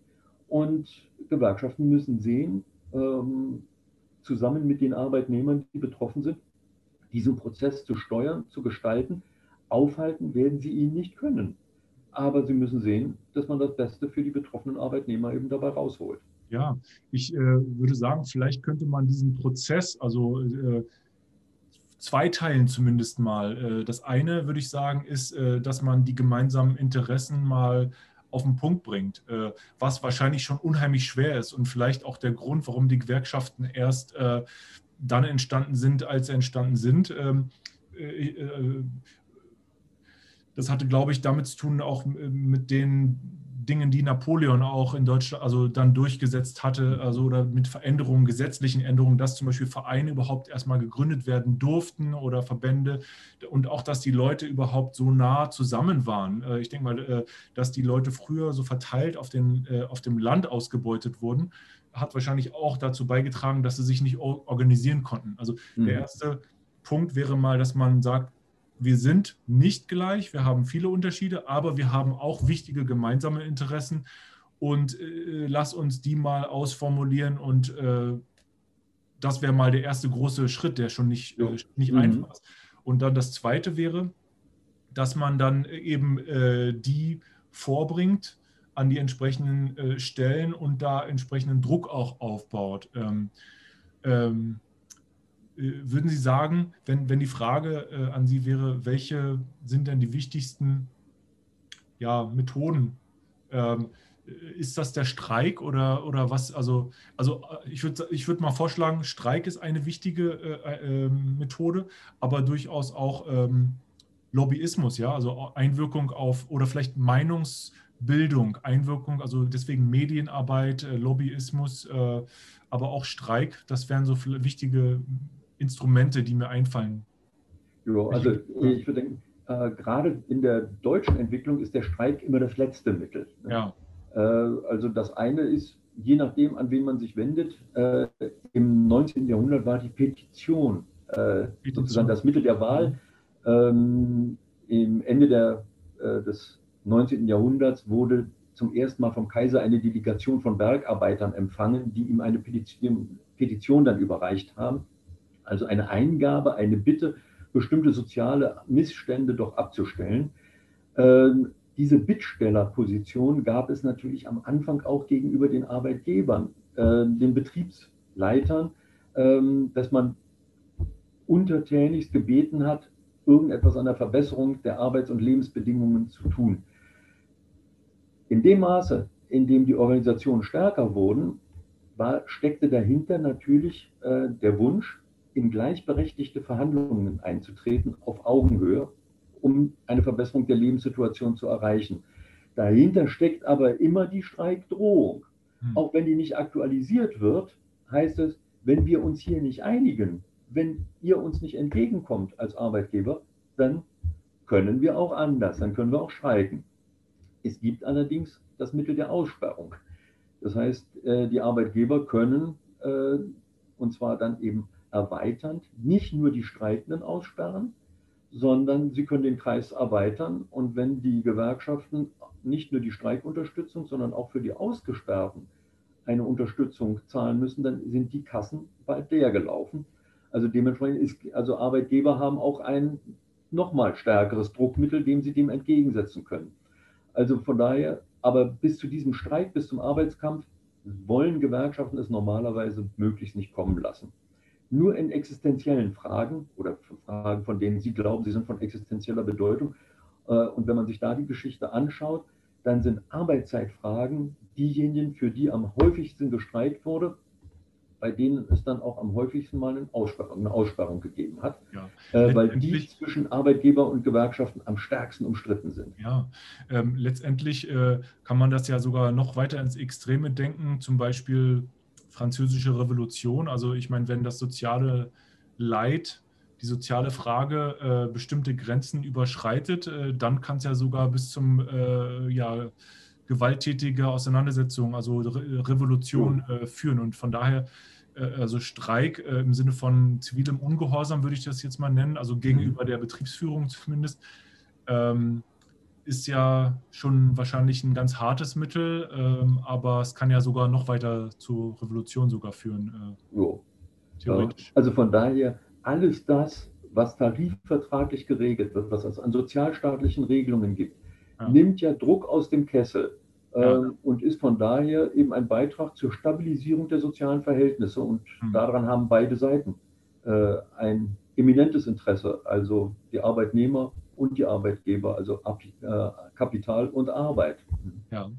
und Gewerkschaften müssen sehen, ähm, zusammen mit den Arbeitnehmern, die betroffen sind, diesen Prozess zu steuern, zu gestalten. Aufhalten werden sie ihn nicht können. Aber sie müssen sehen, dass man das Beste für die betroffenen Arbeitnehmer eben dabei rausholt.
Ja, ich äh, würde sagen, vielleicht könnte man diesen Prozess, also äh, zweiteilen zumindest mal. Äh, das eine, würde ich sagen, ist, äh, dass man die gemeinsamen Interessen mal auf den Punkt bringt, äh, was wahrscheinlich schon unheimlich schwer ist und vielleicht auch der Grund, warum die Gewerkschaften erst dann entstanden sind, als sie entstanden sind. Ähm, das hatte, glaube ich, damit zu tun, auch mit den Dingen, die Napoleon auch in Deutschland also dann durchgesetzt hatte, also oder mit Veränderungen, gesetzlichen Änderungen, dass zum Beispiel Vereine überhaupt erstmal gegründet werden durften oder Verbände und auch, dass die Leute überhaupt so nah zusammen waren. Äh, ich denke mal, äh, dass die Leute früher so verteilt auf, den, äh, auf dem Land ausgebeutet wurden, hat wahrscheinlich auch dazu beigetragen, dass sie sich nicht organisieren konnten. Also mhm. der erste Punkt wäre mal, dass man sagt, wir sind nicht gleich, wir haben viele Unterschiede, aber wir haben auch wichtige gemeinsame Interessen und äh, lass uns die mal ausformulieren und äh, das wäre mal der erste große Schritt, der schon nicht, äh, nicht mhm. einfach ist. Und dann das zweite wäre, dass man dann eben äh, die vorbringt an die entsprechenden äh, Stellen und da entsprechenden Druck auch aufbaut. Ähm, ähm, äh, würden Sie sagen, wenn, wenn die Frage äh, an Sie wäre, welche sind denn die wichtigsten ja, Methoden? Ähm, ist das der Streik oder, oder was? Also, also äh, ich würde ich würd mal vorschlagen, Streik ist eine wichtige äh, äh, Methode, aber durchaus auch ähm, Lobbyismus, ja, also Einwirkung auf oder vielleicht Meinungsbildung, Einwirkung, also deswegen Medienarbeit, äh, Lobbyismus, aber auch Streik, das wären so wichtige Instrumente, die mir einfallen?
Ja, also ich würde denken, äh, gerade in der deutschen Entwicklung ist der Streik immer das letzte Mittel.
Ne? Ja.
Äh, also das eine ist, je nachdem, an wen man sich wendet, äh, im 19. Jahrhundert war die Petition, äh, Petition. sozusagen das Mittel der Wahl. Ähm, Im Ende der, äh, des 19. Jahrhunderts wurde zum ersten Mal vom Kaiser eine Delegation von Bergarbeitern empfangen, die ihm eine Petition, Petition dann überreicht haben also eine Eingabe, eine Bitte, bestimmte soziale Missstände doch abzustellen. Ähm, diese Bittstellerposition gab es natürlich am Anfang auch gegenüber den Arbeitgebern, äh, den Betriebsleitern, äh, dass man untertänigst gebeten hat, irgendetwas an der Verbesserung der Arbeits- und Lebensbedingungen zu tun. In dem Maße, in dem die Organisationen stärker wurden, war, steckte dahinter natürlich äh, der Wunsch, in gleichberechtigte Verhandlungen einzutreten auf Augenhöhe, um eine Verbesserung der Lebenssituation zu erreichen. Dahinter steckt aber immer die Streikdrohung. Hm. Auch wenn die nicht aktualisiert wird, heißt es, wenn wir uns hier nicht einigen, wenn ihr uns nicht entgegenkommt als Arbeitgeber, dann können wir auch anders, dann können wir auch streiken. Es gibt allerdings das Mittel der Aussperrung. Das heißt, äh, die Arbeitgeber können, äh, und zwar dann eben erweiternd nicht nur die Streikenden aussperren, sondern sie können den Kreis erweitern. Und wenn die Gewerkschaften nicht nur die Streikunterstützung, sondern auch für die Ausgesperrten eine Unterstützung zahlen müssen, dann sind die Kassen bald leer gelaufen. Also dementsprechend ist, also Arbeitgeber haben auch ein nochmal stärkeres Druckmittel, dem sie dem entgegensetzen können. Also von daher, aber bis zu diesem Streik, bis zum Arbeitskampf wollen Gewerkschaften es normalerweise möglichst nicht kommen lassen nur in existenziellen Fragen oder Fragen, von denen Sie glauben, sie sind von existenzieller Bedeutung. Äh, und wenn man sich da die Geschichte anschaut, dann sind Arbeitszeitfragen diejenigen, für die am häufigsten gestreikt wurde. bei denen es dann auch am häufigsten mal eine Aussperrung, eine Aussperrung gegeben hat, ja. äh, weil die zwischen Arbeitgeber und Gewerkschaften am stärksten umstritten sind.
Ja, ähm, letztendlich äh, kann man das ja sogar noch weiter ins Extreme denken, zum Beispiel französische Revolution. Also ich meine, wenn das soziale Leid, die soziale Frage äh, bestimmte Grenzen überschreitet, äh, dann kann es ja sogar bis zum äh, ja, gewalttätige Auseinandersetzung, also Re Revolution äh, führen. Und von daher, äh, also Streik äh, im Sinne von zivilem Ungehorsam würde ich das jetzt mal nennen, also gegenüber mhm. der Betriebsführung zumindest, ähm, ist ja schon wahrscheinlich ein ganz hartes Mittel, ähm, aber es kann ja sogar noch weiter zur Revolution sogar führen.
Äh, theoretisch. Also von daher, alles das, was tarifvertraglich geregelt wird, was es an sozialstaatlichen Regelungen gibt, ja. nimmt ja Druck aus dem Kessel ja. Ähm, und ist von daher eben ein Beitrag zur Stabilisierung der sozialen Verhältnisse. Und mhm. daran haben beide Seiten äh, ein eminentes Interesse, also die Arbeitnehmer und die Arbeitgeber, also äh, Kapital und Arbeit.
Ja.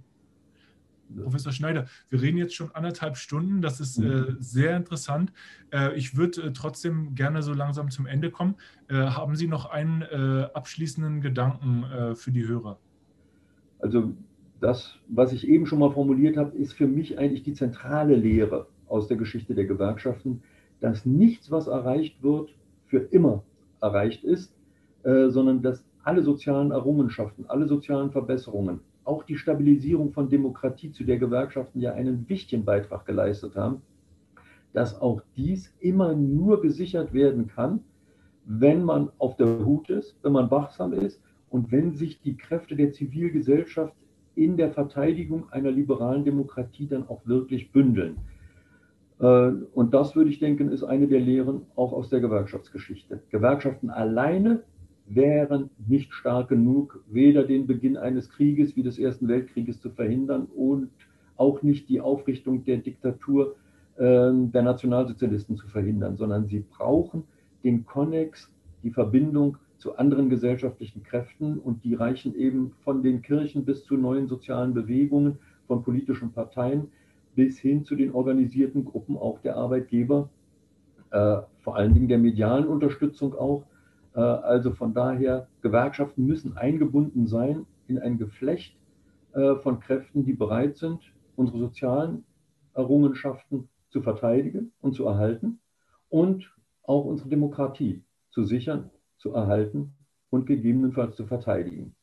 Professor Schneider, wir reden jetzt schon anderthalb Stunden. Das ist äh, mhm. sehr interessant. Äh, ich würde äh, trotzdem gerne so langsam zum Ende kommen. Äh, haben Sie noch einen äh, abschließenden Gedanken äh, für die Hörer?
Also das, was ich eben schon mal formuliert habe, ist für mich eigentlich die zentrale Lehre aus der Geschichte der Gewerkschaften, dass nichts, was erreicht wird, für immer erreicht ist, äh, sondern dass alle sozialen Errungenschaften, alle sozialen Verbesserungen, auch die Stabilisierung von Demokratie, zu der Gewerkschaften ja einen wichtigen Beitrag geleistet haben, dass auch dies immer nur gesichert werden kann, wenn man auf der Hut ist, wenn man wachsam ist und wenn sich die Kräfte der Zivilgesellschaft in der Verteidigung einer liberalen Demokratie dann auch wirklich bündeln. Äh, und das würde ich denken, ist eine der Lehren auch aus der Gewerkschaftsgeschichte. Gewerkschaften alleine wären nicht stark genug, weder den Beginn eines Krieges wie des Ersten Weltkrieges zu verhindern und auch nicht die Aufrichtung der Diktatur ähm, der Nationalsozialisten zu verhindern, sondern sie brauchen den Konnex, die Verbindung zu anderen gesellschaftlichen Kräften und die reichen eben von den Kirchen bis zu neuen sozialen Bewegungen, von politischen Parteien bis hin zu den organisierten Gruppen auch der Arbeitgeber, äh, vor allen Dingen der medialen Unterstützung auch. Äh, also von daher, Gewerkschaften müssen eingebunden sein in ein Geflecht äh, von Kräften, die bereit sind, unsere sozialen Errungenschaften zu verteidigen und zu erhalten und auch unsere Demokratie zu sichern zu erhalten und gegebenenfalls zu verteidigen.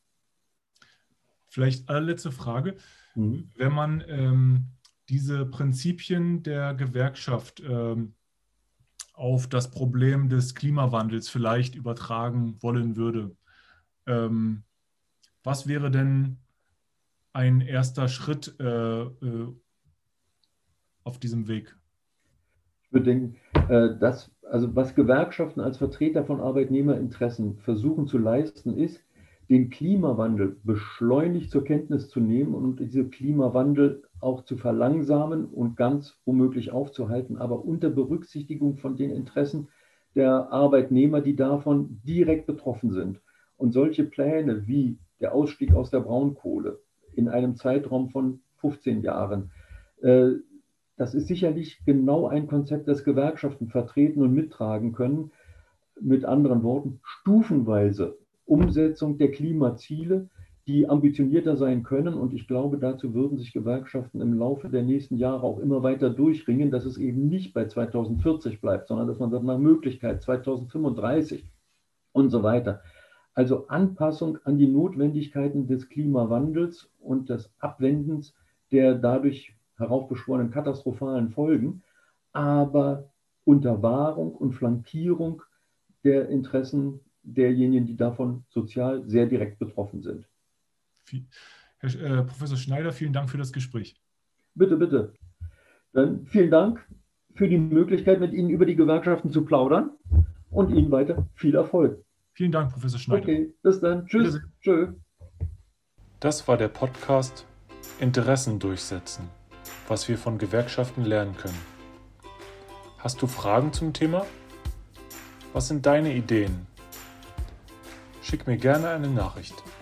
Vielleicht allerletzte Frage. Mhm. Wenn man ähm, diese Prinzipien der Gewerkschaft ähm, auf das Problem des Klimawandels vielleicht übertragen wollen würde, ähm, was wäre denn ein erster Schritt äh, äh, auf diesem Weg?
Ich würde denken, äh, dass also was Gewerkschaften als Vertreter von Arbeitnehmerinteressen versuchen zu leisten, ist, den Klimawandel beschleunigt zur Kenntnis zu nehmen und diesen Klimawandel auch zu verlangsamen und ganz womöglich aufzuhalten, aber unter Berücksichtigung von den Interessen der Arbeitnehmer, die davon direkt betroffen sind. Und solche Pläne wie der Ausstieg aus der Braunkohle in einem Zeitraum von 15 Jahren, äh, das ist sicherlich genau ein Konzept, das Gewerkschaften vertreten und mittragen können. Mit anderen Worten, stufenweise Umsetzung der Klimaziele, die ambitionierter sein können. Und ich glaube, dazu würden sich Gewerkschaften im Laufe der nächsten Jahre auch immer weiter durchringen, dass es eben nicht bei 2040 bleibt, sondern dass man sagt, nach Möglichkeit 2035 und so weiter. Also Anpassung an die Notwendigkeiten des Klimawandels und des Abwendens der dadurch heraufbeschworenen katastrophalen Folgen, aber unter Wahrung und Flankierung der Interessen derjenigen, die davon sozial sehr direkt betroffen sind.
Herr äh, Professor Schneider, vielen Dank für das Gespräch.
Bitte, bitte. Dann vielen Dank für die Möglichkeit, mit Ihnen über die Gewerkschaften zu plaudern und Ihnen weiter viel Erfolg.
Vielen Dank, Professor Schneider. Okay,
bis dann. Tschüss. Tschö.
Das war der Podcast Interessen durchsetzen was wir von Gewerkschaften lernen können. Hast du Fragen zum Thema? Was sind deine Ideen? Schick mir gerne eine Nachricht.